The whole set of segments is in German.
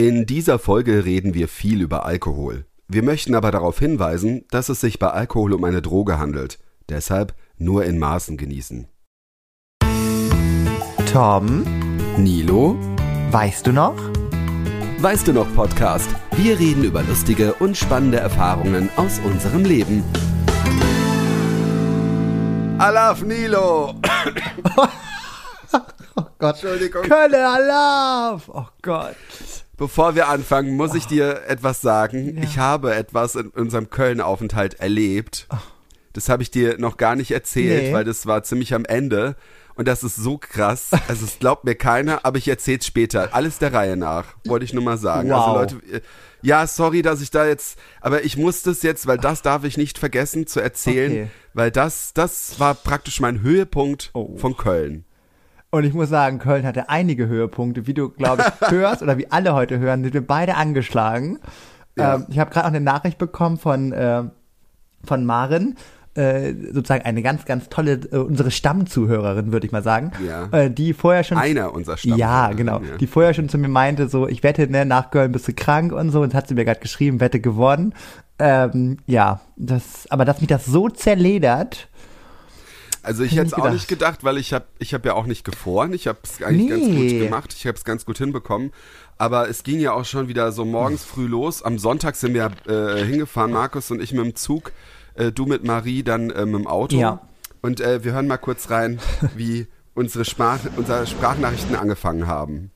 In dieser Folge reden wir viel über Alkohol. Wir möchten aber darauf hinweisen, dass es sich bei Alkohol um eine Droge handelt. Deshalb nur in Maßen genießen. Tom, Nilo, weißt du noch? weißt du noch Podcast? Wir reden über lustige und spannende Erfahrungen aus unserem Leben. Alaf Nilo! Oh Gott. Entschuldigung. Kölle Alarv! Oh Gott. Bevor wir anfangen, muss ich dir etwas sagen. Ja. Ich habe etwas in unserem Köln-Aufenthalt erlebt. Das habe ich dir noch gar nicht erzählt, Nee. weil das war ziemlich am Ende. Und das ist so krass. Also es glaubt mir keiner, aber ich erzähl's später. Alles der Reihe nach, wollte ich nur mal sagen. Wow. Also Leute, äh, ja, sorry, dass ich da jetzt, aber ich muss das jetzt, weil das darf ich nicht vergessen zu erzählen, Okay. weil das, das war praktisch mein Höhepunkt Oh. von Köln. Und ich muss sagen, Köln hatte einige Höhepunkte. Wie du, glaube ich, hörst oder wie alle heute hören, sind wir beide angeschlagen. Ja. Ähm, ich habe gerade auch eine Nachricht bekommen von, äh, von Maren, äh, sozusagen eine ganz, ganz tolle, äh, unsere Stammzuhörerin, würde ich mal sagen, Ja. äh, die vorher schon Einer unserer Stamm. Ja, genau. Ja. Die vorher schon zu mir meinte, so, ich wette, ne, nach Köln bist du krank und so, und hat sie mir gerade geschrieben, Wette gewonnen. Ähm, ja, das, aber dass mich das so zerledert, Also ich Hätte es auch nicht gedacht, weil ich habe ich hab ja auch nicht gefroren. Ich habe es eigentlich ganz Nee. gut gemacht. Ich habe es ganz gut hinbekommen. Aber es ging ja auch schon wieder so morgens früh los. Am Sonntag sind wir äh, hingefahren, Markus und ich mit dem Zug. Äh, du mit Marie dann äh, mit dem Auto. Ja. Und äh, wir hören mal kurz rein, wie unsere, Sprach unsere Sprachnachrichten angefangen haben.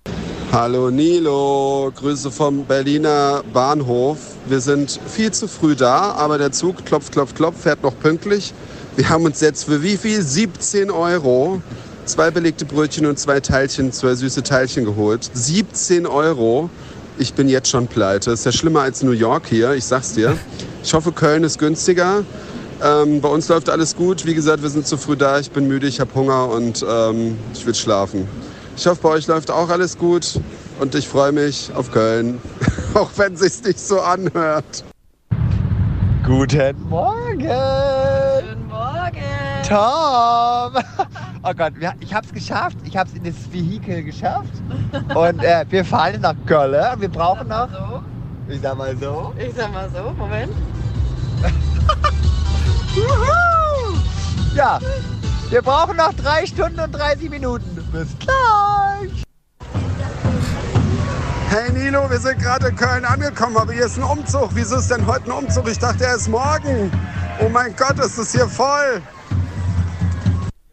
Hallo Nilo, Grüße vom Berliner Bahnhof. Wir sind viel zu früh da, aber der Zug klopft, klopft, klopft, fährt noch pünktlich. Wir haben uns jetzt für wie viel? 17 Euro zwei belegte Brötchen und zwei Teilchen, zwei süße Teilchen geholt. 17 Euro. Ich bin jetzt schon pleite. Ist ja schlimmer als New York hier, ich sag's dir. Ich hoffe, Köln ist günstiger. Ähm, bei uns läuft alles gut. Wie gesagt, wir sind zu früh da. Ich bin müde, ich habe Hunger und ähm, ich will schlafen. Ich hoffe, bei euch läuft auch alles gut und ich freue mich auf Köln, auch wenn sich's nicht so anhört. Guten Morgen! Tom! Oh Gott, wir, ich hab's geschafft. Ich hab's in das Vehikel geschafft. Und äh, wir fahren nach Köln. Wir brauchen noch, So, ich sag mal so. ich sag mal so, Moment. Juhu! Ja, wir brauchen noch drei Stunden und 30 Minuten. Bis gleich! Hey Nilo, wir sind gerade in Köln angekommen, aber hier ist ein Umzug. Wieso ist denn heute ein Umzug? Ich dachte, er ist morgen. Oh mein Gott, ist es hier voll.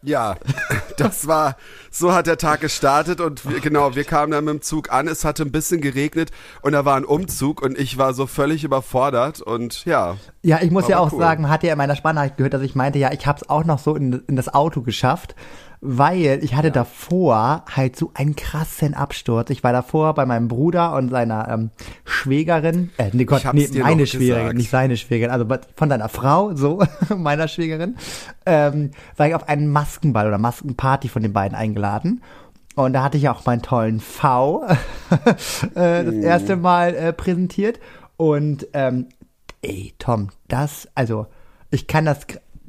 Ja, das war, so hat der Tag gestartet und wir, genau, wir kamen dann mit dem Zug an, es hatte ein bisschen geregnet und da war ein Umzug und ich war so völlig überfordert und ja. Ja, ich muss ja auch cool. sagen, hat ja in meiner Sprachnachricht gehört, dass ich meinte, ja, ich hab's auch noch so in, in das Auto geschafft, weil ich hatte davor halt so einen krassen Absturz. Ich war davor bei meinem Bruder und seiner ähm, Schwägerin, äh, nee Gott, nee, meine Schwägerin, gesagt. nicht seine Schwägerin, also von deiner Frau, so, meiner Schwägerin, ähm, war ich auf einen Maskenball oder Maskenparty von den beiden eingeladen. Und da hatte ich auch meinen tollen V äh, das erste Mal äh, präsentiert. Und ähm, ey, Tom, das, also, ich kann das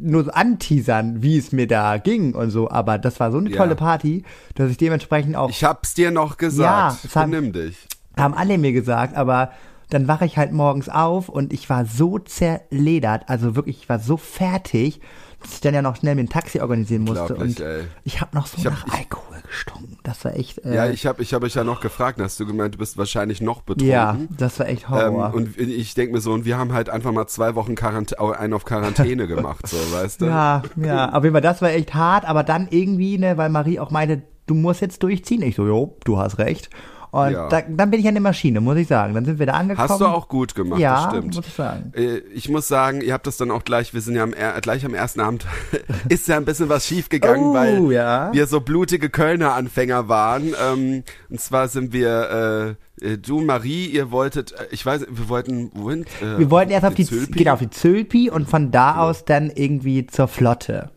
nur so anteasern, wie es mir da ging und so, aber das war so eine Ja. tolle Party, dass ich dementsprechend auch, Ich hab's dir noch Ja, gesagt. es haben- Benimm dich. haben alle mir gesagt, aber dann wache ich halt morgens auf und ich war so zerledert, also wirklich, ich war so fertig, dass ich dann ja noch schnell mir ein Taxi organisieren musste und ey. ich habe noch so Ich hab- nach ich- Alkohol gestunken. Das war echt, äh, Ja, ich habe ich hab euch ja noch gefragt, hast du gemeint, du bist wahrscheinlich noch betrunken. ja, das war echt Ähm, Horror. und ich denke mir so, und wir haben halt einfach mal zwei Wochen Quarant einen auf Quarantäne gemacht, so, weißt du? Ja, ja, auf jeden Fall, das war echt hart, aber dann irgendwie, ne, weil Marie auch meinte, du musst jetzt durchziehen. Ich so, jo, du hast recht. Und Ja. da, dann bin ich eine Maschine, muss ich sagen. Dann sind wir da angekommen. Hast du auch gut gemacht, ja, das stimmt. muss ich sagen. Äh, Ich muss sagen, ihr habt das dann auch gleich, wir sind ja am, gleich am ersten Abend, ist ja ein bisschen was schief gegangen, Oh, weil ja. wir so blutige Kölner Anfänger waren. Ähm, und zwar sind wir, äh, äh, du Marie, ihr wolltet, ich weiß, wir wollten, wohin? Äh, Wir wollten erst auf die, Zülpi? genau, auf die Zülpi und von da aus dann irgendwie zur Flotte.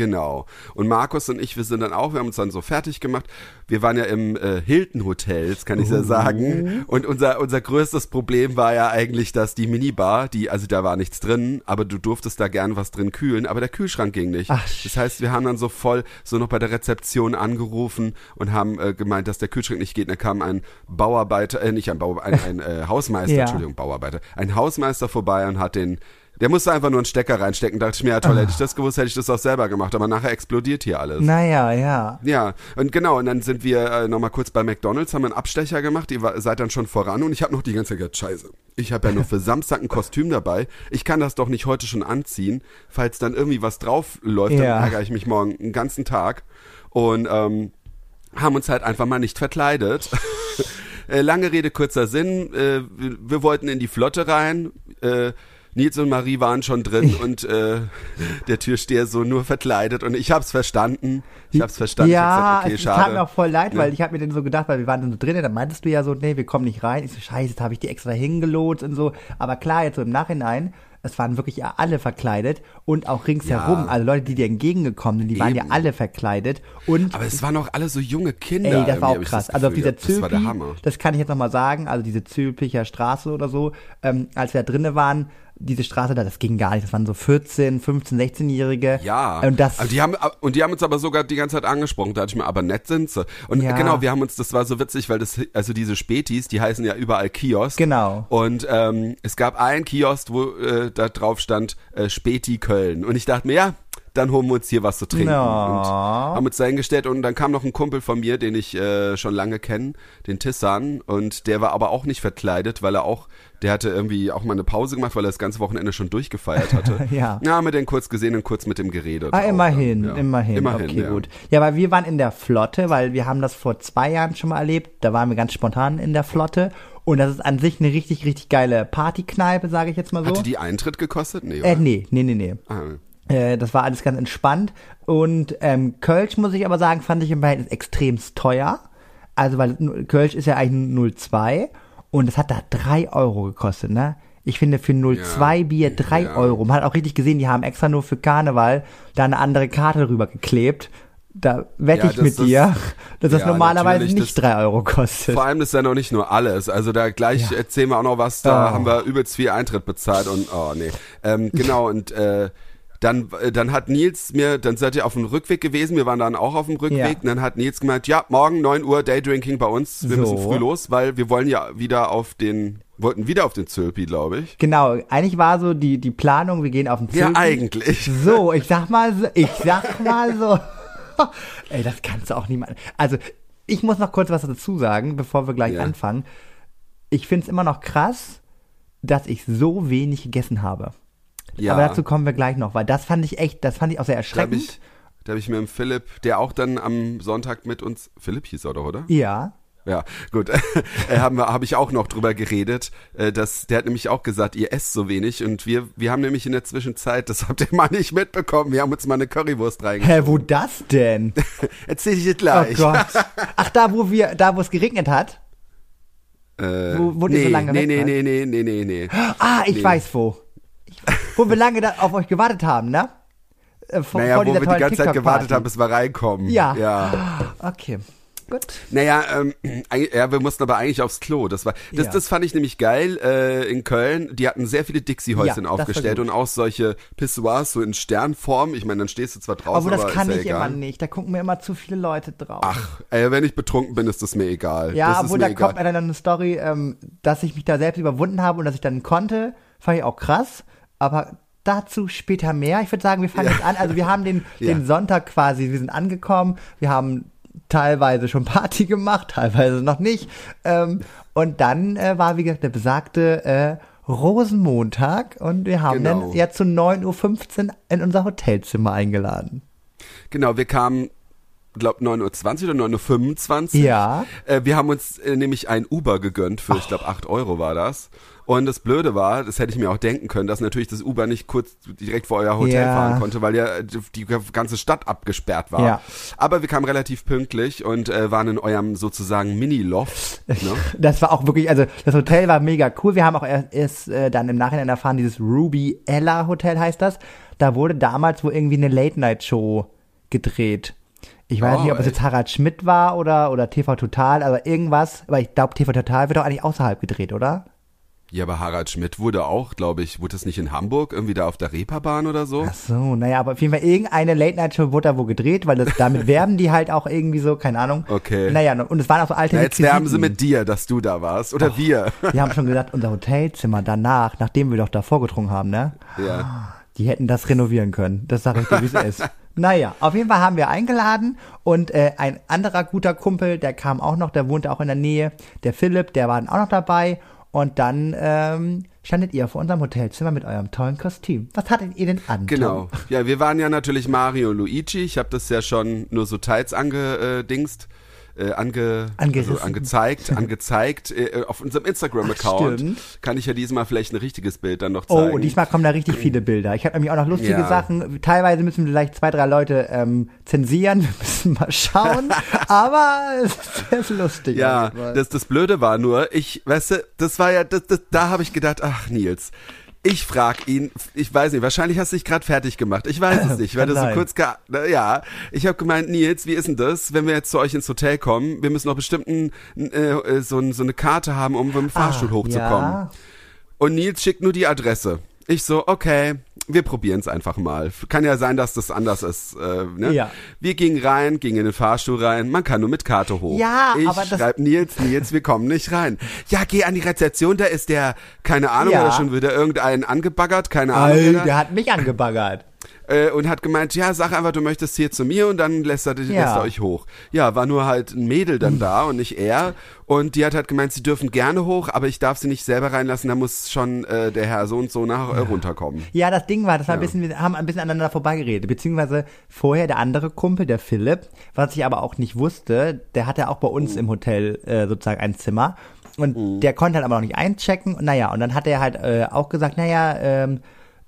Genau. Und Markus und ich, wir sind dann auch, wir haben uns dann so fertig gemacht. Wir waren ja im äh, Hilton Hotels, kann ich ja sagen. Und unser, unser größtes Problem war ja eigentlich, dass die Minibar, die, also da war nichts drin, aber du durftest da gern was drin kühlen, aber der Kühlschrank ging nicht. Ach, das heißt, wir haben dann so voll so noch bei der Rezeption angerufen und haben äh, gemeint, dass der Kühlschrank nicht geht. Und da kam ein Bauarbeiter, äh, nicht ein Bauarbeiter, ein, ein äh, Hausmeister, Ja. Entschuldigung, Bauarbeiter, ein Hausmeister vorbei und hat den der musste einfach nur einen Stecker reinstecken. Dachte ich mir, ja toll, hätte ich das gewusst, hätte ich das auch selber gemacht. Aber nachher explodiert hier alles. Naja, ja. Ja, und genau, und dann sind wir äh, nochmal kurz bei McDonalds, haben einen Abstecher gemacht, ihr war, seid dann schon voran und ich habe noch die ganze Zeit scheiße, ich habe ja nur für Samstag ein Kostüm dabei, ich kann das doch nicht heute schon anziehen, falls dann irgendwie was drauf läuft, Ja. dann ärgere ich mich morgen einen ganzen Tag und ähm, haben uns halt einfach mal nicht verkleidet. Äh, Lange Rede, kurzer Sinn, äh, wir, wir wollten in die Flotte rein, äh, Nils und Marie waren schon drin und äh, der Türsteher so nur verkleidet und ich hab's verstanden. Ich hab's verstanden. Ja, ich hab es gesagt, okay, tat mir auch voll leid, weil Ja. ich habe mir dann so gedacht, weil wir waren dann so drinnen, dann meintest du ja so, nee, wir kommen nicht rein. Ich so, scheiße, jetzt habe ich die extra hingelotst und so. Aber klar, jetzt so im Nachhinein, es waren wirklich ja alle verkleidet und auch ringsherum, Ja. also Leute, die dir entgegengekommen sind, die waren ja Eben. alle verkleidet. Und Aber es waren auch alle so junge Kinder. Ey, das war hab auch krass. das Also auf dieser. Das Zülpi, Hammer. das kann ich jetzt nochmal sagen, also diese Zülpicher Straße oder so, ähm, als wir da drinnen waren, diese Straße da, das ging gar nicht. Das waren so 14, 15, 16-Jährige. Ja, Und das, aber die haben und die haben uns aber sogar die ganze Zeit angesprochen. Da dachte ich mir, aber nett sind sie. Und Ja. genau, wir haben uns, das war so witzig, weil das, also diese Spätis, die heißen ja überall Kiosk. Genau. Und ähm, es gab einen Kiosk, wo äh, da drauf stand äh, Späti Köln. Und ich dachte mir, ja, dann holen wir uns hier was zu trinken. Na. Und haben uns da hingestellt und dann kam noch ein Kumpel von mir, den ich äh, schon lange kenne, den Tissan. Und der war aber auch nicht verkleidet, weil er auch, der hatte irgendwie auch mal eine Pause gemacht, weil er das ganze Wochenende schon durchgefeiert hatte. Ja. Ja, haben wir den kurz gesehen und kurz mit dem geredet. Ah, auch immerhin, ja. immerhin. Immerhin, okay, ja. gut. Ja, weil wir waren in der Flotte, weil wir haben das vor zwei Jahren schon mal erlebt. Da waren wir ganz spontan in der Flotte. Und das ist an sich eine richtig, richtig geile Partykneipe, sage ich jetzt mal so. Hatte die Eintritt gekostet? Nee, äh, nee, nee, nee, nee. Ah, das war alles ganz entspannt. Und ähm, Kölsch, muss ich aber sagen, fand ich im Verhältnis extremst teuer. Also, weil Kölsch ist ja eigentlich 0,2 und es hat da 3 Euro gekostet, ne? Ich finde für 0,2 Bier 3 Ja. Euro. Man hat auch richtig gesehen, die haben extra nur für Karneval da eine andere Karte drüber geklebt. Da wette Ja, ich das- mit das- dir, dass das ja, normalerweise nicht das- 3 Euro kostet. Vor allem ist ja noch nicht nur alles. Also da gleich Ja. erzählen wir auch noch was, da Oh. haben wir übelst viel Eintritt bezahlt und oh nee. Ähm, genau, und äh, dann, äh, dann hat Nils mir, dann seid ihr auf dem Rückweg gewesen, wir waren dann auch auf dem Rückweg, Ja. und dann hat Nils gemeint, ja, morgen 9 Uhr Daydrinking bei uns, wir So. müssen früh los, weil wir wollen ja wieder auf den, wollten wieder auf den Zülpi, glaube ich. Genau, eigentlich war so die, die Planung, wir gehen auf den Ja, Zirkel. eigentlich. So, ich sag mal so, ich sag mal so. Ey, das kannst du auch niemand. Also, ich muss noch kurz was dazu sagen, bevor wir gleich Ja. anfangen. Ich find's immer noch krass, dass ich so wenig gegessen habe. Ja. Aber dazu kommen wir gleich noch, weil das fand ich echt, das fand ich auch sehr Da habe erschreckend. ich, da hab ich mit dem Philipp, der auch dann am Sonntag mit uns, Philipp hieß er doch, oder? ja. Ja, gut. äh, habe ich auch noch drüber geredet. Äh, dass, der hat nämlich auch gesagt, ihr esst so wenig und wir, wir haben nämlich in der Zwischenzeit, das habt ihr mal nicht mitbekommen, wir haben uns mal eine Currywurst reingegangen. Hä, wo das denn? Erzähl ich dir Oh gleich. Gott. Ach, da, wo wir, da, wo es geregnet hat? Äh, Wo- wo nee, so lange nee, nee, nee, nee, nee, nee, nee. Ah, ich Nee. weiß wo. Wo wir lange auf euch gewartet haben, ne? Äh, vor, Naja, vor wo wir die ganze Zeit gewartet haben, bis wir reinkommen. Ja. Ja. Okay, gut. Naja, ähm, ja, wir mussten aber eigentlich aufs Klo. Das war, das, Ja. das fand ich nämlich geil äh, in Köln. Die hatten sehr viele Dixie-Häuschen Ja, aufgestellt und auch solche Pissoirs so in Sternform. Ich meine, dann stehst du zwar draußen, Obwohl, das aber kann ich egal. immer nicht. Da gucken mir immer zu viele Leute drauf. Ach, ey, wenn ich betrunken bin, ist das mir egal. ja, obwohl da egal. kommt mir dann eine Story, ähm, dass ich mich da selbst überwunden habe und dass ich dann konnte. Fand ich auch krass. Aber dazu später mehr. Ich würde sagen, wir fangen jetzt an. Also wir haben den, Ja. den Sonntag quasi, wir sind angekommen. Wir haben teilweise schon Party gemacht, teilweise noch nicht. Ähm, und dann äh, war, wie gesagt, der besagte äh, Rosenmontag und wir haben Genau. dann ja zu 9.15 Uhr in unser Hotelzimmer eingeladen. Genau, wir kamen glaube 9.20 Uhr oder 9.25 Uhr. Ja. Äh, wir haben uns äh, nämlich ein Uber gegönnt für, ich glaube, 8 Euro war das. Und das Blöde war, das hätte ich mir auch denken können, dass natürlich das Uber nicht kurz direkt vor euer Hotel Ja. fahren konnte, weil ja die ganze Stadt abgesperrt war. Ja. Aber wir kamen relativ pünktlich und äh, waren in eurem sozusagen Mini-Loft. Ne? Das war auch wirklich, also das Hotel war mega cool. Wir haben auch erst, erst äh, dann im Nachhinein erfahren, dieses Ruby Ella Hotel heißt das. Da wurde damals wohl irgendwie eine Late-Night-Show gedreht. Ich weiß Oh, nicht, ob es jetzt Harald Schmidt war oder, oder TV Total, aber irgendwas. Aber ich glaube, TV Total wird doch eigentlich außerhalb gedreht, oder? Ja, aber Harald Schmidt wurde auch, glaube ich, wurde das nicht in Hamburg, irgendwie da auf der Reeperbahn oder so? Ach so, naja, aber auf jeden Fall irgendeine Late-Night-Show wurde da wohl gedreht, weil das, damit werben die halt auch irgendwie so, keine Ahnung. Okay. Naja, und es waren auch so alte Na, jetzt werben sie mit dir, dass du da warst. Oder wir. Wir haben schon gesagt, unser Hotelzimmer danach, nachdem wir doch da vorgetrunken haben, ne? ja. Die hätten das renovieren können. Das sage ich dir, wie es ist. Naja, auf jeden Fall haben wir eingeladen und äh, ein anderer guter Kumpel, der kam auch noch, der wohnte auch in der Nähe, der Philipp, der war dann auch noch dabei und dann ähm, standet ihr vor unserem Hotelzimmer mit eurem tollen Kostüm. Was hattet ihr denn an? Genau. Ja, wir waren ja natürlich Mario und Luigi. Ich habe das ja schon nur so teils angedingst. Äh, ange, Angerissen. also angezeigt, angezeigt. Äh, auf unserem Instagram-Account kann ich ja diesmal vielleicht ein richtiges Bild dann noch Oh, zeigen. und diesmal kommen da richtig viele Bilder. Ich habe nämlich auch noch lustige Ja. Sachen. Teilweise müssen vielleicht zwei, drei Leute ähm, zensieren. Wir müssen mal schauen. Aber es ist lustig. Ja, das, das Blöde war nur, ich, weißt du, das war ja, das, das, da habe ich gedacht, ach Nils, ich frag ihn, ich weiß nicht, wahrscheinlich hast du dich gerade fertig gemacht. Ich weiß es nicht, weil du so kurz, ge na, ja, ich habe gemeint, Nils, wie ist denn das, wenn wir jetzt zu euch ins Hotel kommen? Wir müssen noch bestimmt ein, äh, so, so eine Karte haben, um mit dem Fahrstuhl Ah, hochzukommen. ja. Und Nils schickt nur die Adresse. Ich so, okay, wir probieren es einfach mal. Kann ja sein, dass das anders ist. Äh, ne? Ja. Wir gingen rein, gingen in den Fahrstuhl rein. Man kann nur mit Karte hoch. Ja, ich aber das- schreib Nils, Nils, wir kommen nicht rein. Ja, geh an die Rezeption, da ist der, keine Ahnung, Ja. oder schon wieder irgendeinen angebaggert, keine Ahnung. Alter, der hat mich angebaggert. Äh, und hat gemeint, ja, sag einfach, du möchtest hier zu mir und dann lässt er, lässt er euch hoch. Ja, war nur halt ein Mädel dann da und nicht er. Und die hat halt gemeint, sie dürfen gerne hoch, aber ich darf sie nicht selber reinlassen, da muss schon äh, der Herr so und so nach äh, runterkommen. Ja, das Ding war, das war ein bisschen, wir haben ein bisschen aneinander vorbeigeredet. Beziehungsweise vorher der andere Kumpel, der Philipp, was ich aber auch nicht wusste, der hatte auch bei uns im Hotel äh, sozusagen ein Zimmer. Und der konnte halt aber noch nicht einchecken. Und naja, und dann hat er halt äh, auch gesagt, naja, ähm,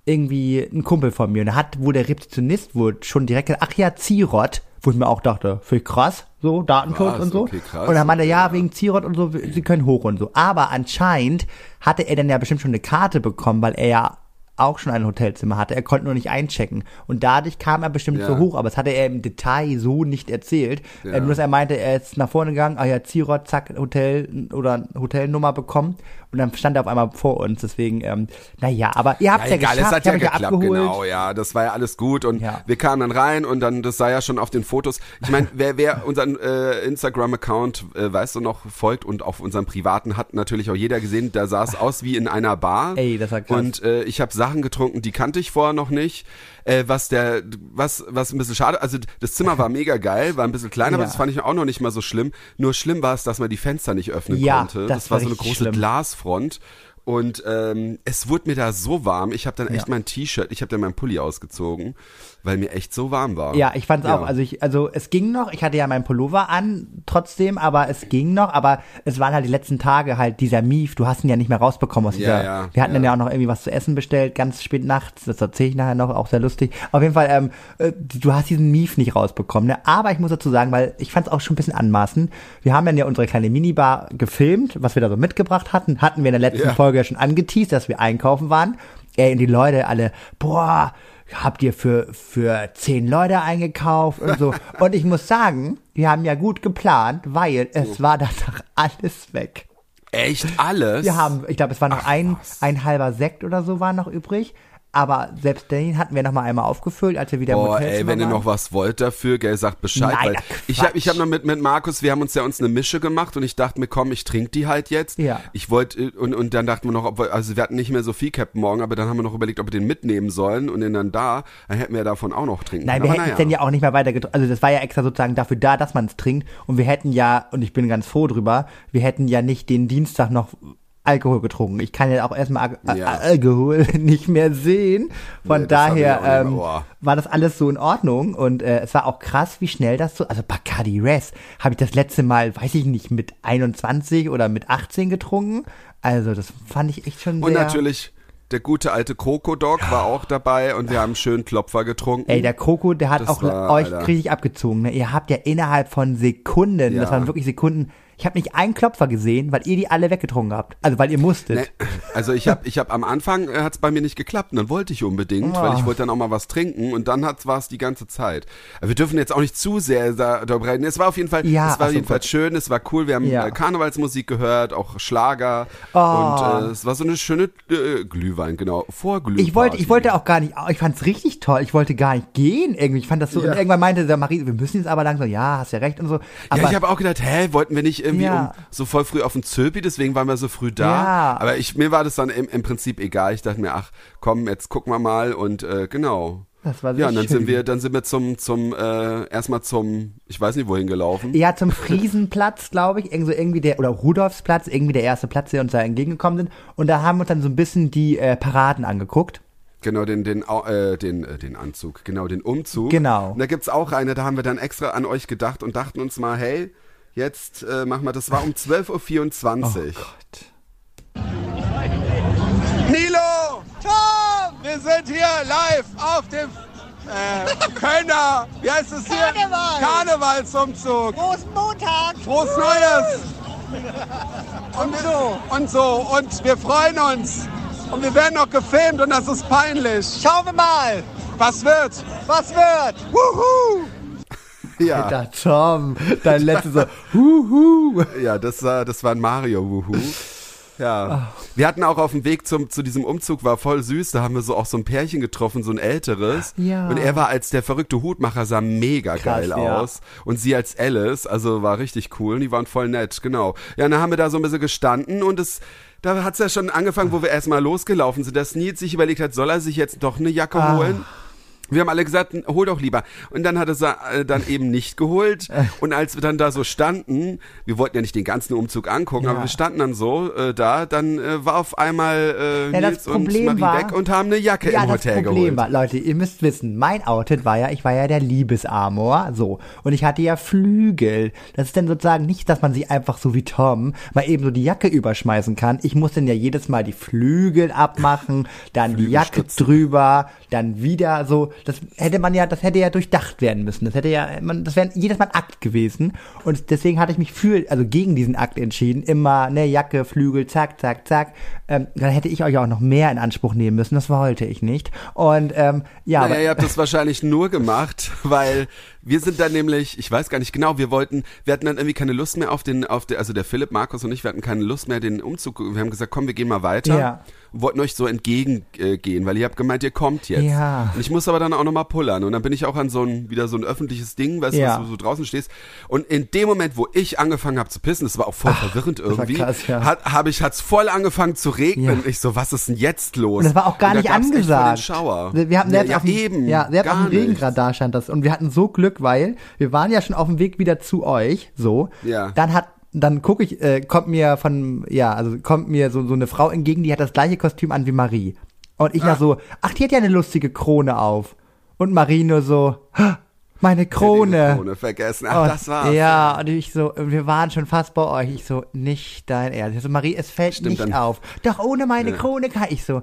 irgendwie ein Kumpel von mir. Und da hat wohl der Rezeptionist wohl schon direkt gesagt, ach ja, Zirot, wo ich mir auch dachte, ich krass, so, Datenschutz und so. okay, krass. und dann meinte er, ja, wegen Zirot und so, sie können hoch und so. Aber anscheinend hatte er dann ja bestimmt schon eine Karte bekommen, weil er ja auch schon ein Hotelzimmer hatte. Er konnte nur nicht einchecken. Und dadurch kam er bestimmt Ja. so hoch, aber das hatte er im Detail so nicht erzählt. Ja. Nur, dass er meinte, er ist nach vorne gegangen, ah ja, Zirot, zack, Hotel oder Hotelnummer bekommen. Und dann stand er auf einmal vor uns. Deswegen, ähm, naja, aber ihr habt ja, egal, geschafft, es hat ja geklappt, abgeholt. genau, ja, das war ja alles gut und Ja. wir kamen dann rein und dann, das sah ja schon auf den Fotos, ich meine, wer, wer unseren äh, Instagram-Account, äh, weißt du noch, folgt und auf unserem privaten hat natürlich auch jeder gesehen, da sah es aus wie in einer Bar. Ey, das war krass. Und äh, ich habe Sachen getrunken, die kannte ich vorher noch nicht. Äh, was der, was, was ein bisschen schade, also das Zimmer war mega geil, war ein bisschen kleiner, aber Ja. das fand ich auch noch nicht mal so schlimm. Nur schlimm war es, dass man die Fenster nicht öffnen Ja, konnte. das Das, war so eine große schlimm. Glasfront. Und ähm, es wurde mir da so warm. Ich habe dann echt Ja. mein T-Shirt, ich habe dann meinen Pulli ausgezogen, weil mir echt so warm war. Ja, ich fand's Ja. auch. Also ich, also es ging noch. Ich hatte ja meinen Pullover an, trotzdem, aber es ging noch. Aber es waren halt die letzten Tage halt dieser Mief. Du hast ihn ja nicht mehr rausbekommen aus dieser. ja, wir hatten ja. dann ja auch noch irgendwie was zu essen bestellt, ganz spät nachts. Das erzähle ich nachher noch, auch sehr lustig. Auf jeden Fall, ähm, äh, du hast diesen Mief nicht rausbekommen. Ne? Aber ich muss dazu sagen, weil ich fand's auch schon ein bisschen anmaßend. Wir haben dann ja unsere kleine Minibar gefilmt, was wir da so mitgebracht hatten. Hatten wir in der letzten Ja. Folge ja schon angeteased, dass wir einkaufen waren. Ey, und die Leute alle, boah, habt ihr für, für zehn Leute eingekauft und so. Und ich muss sagen, wir haben ja gut geplant, weil es war danach alles weg. Echt alles? Wir haben, ich glaube, es war noch Ach, ein, was. ein halber Sekt oder so war noch übrig. Aber selbst den hatten wir noch mal einmal aufgefüllt, als wir wieder im Boah, Hotelzimmer ey, wenn ihr waren. noch was wollt dafür, gell, sagt Bescheid. Nein, weil ich habe ich hab noch mit, mit Markus, wir haben uns ja uns eine Mische gemacht und ich dachte mir, komm, ich trinke die halt jetzt. Ja. Ich wollte, und, und dann dachten wir noch, ob wir, also wir hatten nicht mehr so viel Captain Morgen, aber dann haben wir noch überlegt, ob wir den mitnehmen sollen und den dann da, dann hätten wir davon auch noch trinken Nein, können. wir Aber hätten es naja. denn ja auch nicht mehr weiter getrunken. Also das war ja extra sozusagen dafür da, dass man es trinkt. Und wir hätten ja, und ich bin ganz froh drüber, wir hätten ja nicht den Dienstag noch Alkohol getrunken. Ich kann ja auch erstmal Al Ja. Alkohol nicht mehr sehen. Von Nee, das daher ähm, war das alles so in Ordnung und äh, es war auch krass, wie schnell das so. Also Bacardi Res habe ich das letzte Mal, weiß ich nicht, mit 21 oder mit 18 getrunken. Also das fand ich echt schon sehr. Und natürlich der gute alte Krokodok war auch dabei und wir haben schön Klopfer getrunken. Ey, der Kroko, der hat Das auch war, euch Alter. richtig abgezogen. Ne? Ihr habt ja innerhalb von Sekunden, das Ja. waren wirklich Sekunden, ich habe nicht einen Klopfer gesehen, weil ihr die alle weggetrunken habt. Also weil ihr musstet. Ne, also ich habe ich hab am Anfang äh, hat's bei mir nicht geklappt und dann wollte ich unbedingt, weil ich wollte dann auch mal was trinken und dann war es die ganze Zeit. Aber wir dürfen jetzt auch nicht zu sehr da- darüber reden. Es war auf jeden Fall, Ja, es war jedenfalls schön, es war cool. Wir haben Ja. äh, Karnevalsmusik gehört, auch Schlager Oh. und äh, es war so eine schöne äh, Glühwein, genau, Vorglühwein. Ich wollte, ich wollte auch gar nicht, ich fand's richtig toll. Ich wollte gar nicht gehen irgendwie. Ich fand das so. Und irgendwann meinte der Marie, wir müssen jetzt aber langsam. Ja, hast ja recht und so. Aber ja, ich habe auch gedacht, hä, wollten wir nicht irgendwie Ja. um so voll früh auf den Zöpi, deswegen waren wir so früh da. Ja. Aber ich, mir war das dann im, im Prinzip egal. Ich dachte mir, ach, komm, jetzt gucken wir mal und äh, genau. Das war ja, und dann schön. sind wir, dann sind wir zum, zum, äh, erstmal zum, ich weiß nicht wohin gelaufen. ja, zum Friesenplatz, glaube ich, irgendwie, so irgendwie der, oder Rudolfsplatz, irgendwie der erste Platz, der uns da entgegengekommen sind. Und da haben wir uns dann so ein bisschen die äh, Paraden angeguckt. Genau, den, den, äh, den, äh, den Anzug, genau, den Umzug. Genau. Und da gibt's auch eine, da haben wir dann extra an euch gedacht und dachten uns mal, hey, jetzt äh, machen wir, das war um 12.24 Uhr. Gott. Nilo! Tom! Wir sind hier live auf dem äh, Kölner, wie heißt es hier? Karneval. Karnevalsumzug. Rosenmontag. Frohes Neues! Und so. Und so. Und wir freuen uns. Und wir werden noch gefilmt und das ist peinlich. Schauen wir mal, Was wird? was wird. Wuhu! Ja, Da Tom, dein letztes so, huhu. ja das, war, das war ein Mario Wuhu. Ja. Ah. Wir hatten auch auf dem Weg zum, zu diesem Umzug, war voll süß, da haben wir so auch so ein Pärchen getroffen, so ein älteres. Ja. Und er war als der verrückte Hutmacher, sah mega Krass, geil ja. aus. Und sie als Alice, also war richtig cool. Und die waren voll nett, genau. Ja, und dann haben wir da so ein bisschen gestanden und es, da hat's ja schon angefangen, wo wir erstmal losgelaufen sind, dass Nils sich überlegt hat, soll er sich jetzt doch eine Jacke Ah. holen? Wir haben alle gesagt, hol doch lieber. Und dann hat er es äh, dann eben nicht geholt. Und als wir dann da so standen, wir wollten ja nicht den ganzen Umzug angucken, Ja. aber wir standen dann so äh, da, dann äh, war auf einmal äh, Ja, das Nils und Marie war- weg und haben eine Jacke Ja, im das Hotel Problem geholt. war, Leute, ihr müsst wissen, mein Outfit war ja, ich war ja der Liebesamor, so. Und ich hatte ja Flügel. Das ist dann sozusagen nicht, dass man sich einfach so wie Tom mal eben so die Jacke überschmeißen kann. Ich muss dann ja jedes Mal die Flügel abmachen, dann die Jacke drüber, dann wieder so. Das hätte man ja, das hätte ja durchdacht werden müssen. Das hätte ja, man, das wäre jedes Mal ein Akt gewesen. Und deswegen hatte ich mich für, also gegen diesen Akt entschieden. Immer, ne, Jacke, Flügel, zack, zack, zack. Ähm, dann hätte ich euch auch noch mehr in Anspruch nehmen müssen. Das wollte ich nicht. Und ähm, ja, Naja, aber, ihr habt das wahrscheinlich nur gemacht, weil wir sind dann nämlich, ich weiß gar nicht genau, wir wollten, wir hatten dann irgendwie keine Lust mehr auf den, auf der, also der Philipp, Markus und ich, wir hatten keine Lust mehr den Umzug. Wir haben gesagt, komm, wir gehen mal weiter. Ja. Wollten euch so entgegengehen, äh, weil ihr habt gemeint, ihr kommt jetzt. Ja. Und ich muss aber dann auch nochmal pullern. Und dann bin ich auch an so ein, wieder so ein öffentliches Ding, weißt Ja. du, was du so draußen stehst. Und in dem Moment, wo ich angefangen habe zu pissen, das war auch voll verwirrend war irgendwie, krass, ja. hat, habe ich, hat's voll angefangen zu regnen. Ja. Ich so, was ist denn jetzt los? und das war auch gar nicht angesagt. Schauer. Wir hatten ja, ja, auf eben. ja, selbst auf gar dem da stand das. Und wir hatten so Glück, weil wir waren ja schon auf dem Weg wieder zu euch, so. Ja. Dann hat, dann gucke ich, äh, kommt mir von, ja, also kommt mir so, so eine Frau entgegen, die hat das gleiche Kostüm an wie Marie. Und ich Ah. so, ach, die hat ja eine lustige Krone auf. Und Marie nur so, "Ha, meine Krone. Die Krone vergessen. Ach, Und- das war's. Ja, und ich so, wir waren schon fast bei euch. Ich so, nicht dein Ernst. Ich so, Marie, es fällt Stimmt, nicht dann- auf. Doch ohne meine Ja. Krone kann ich so.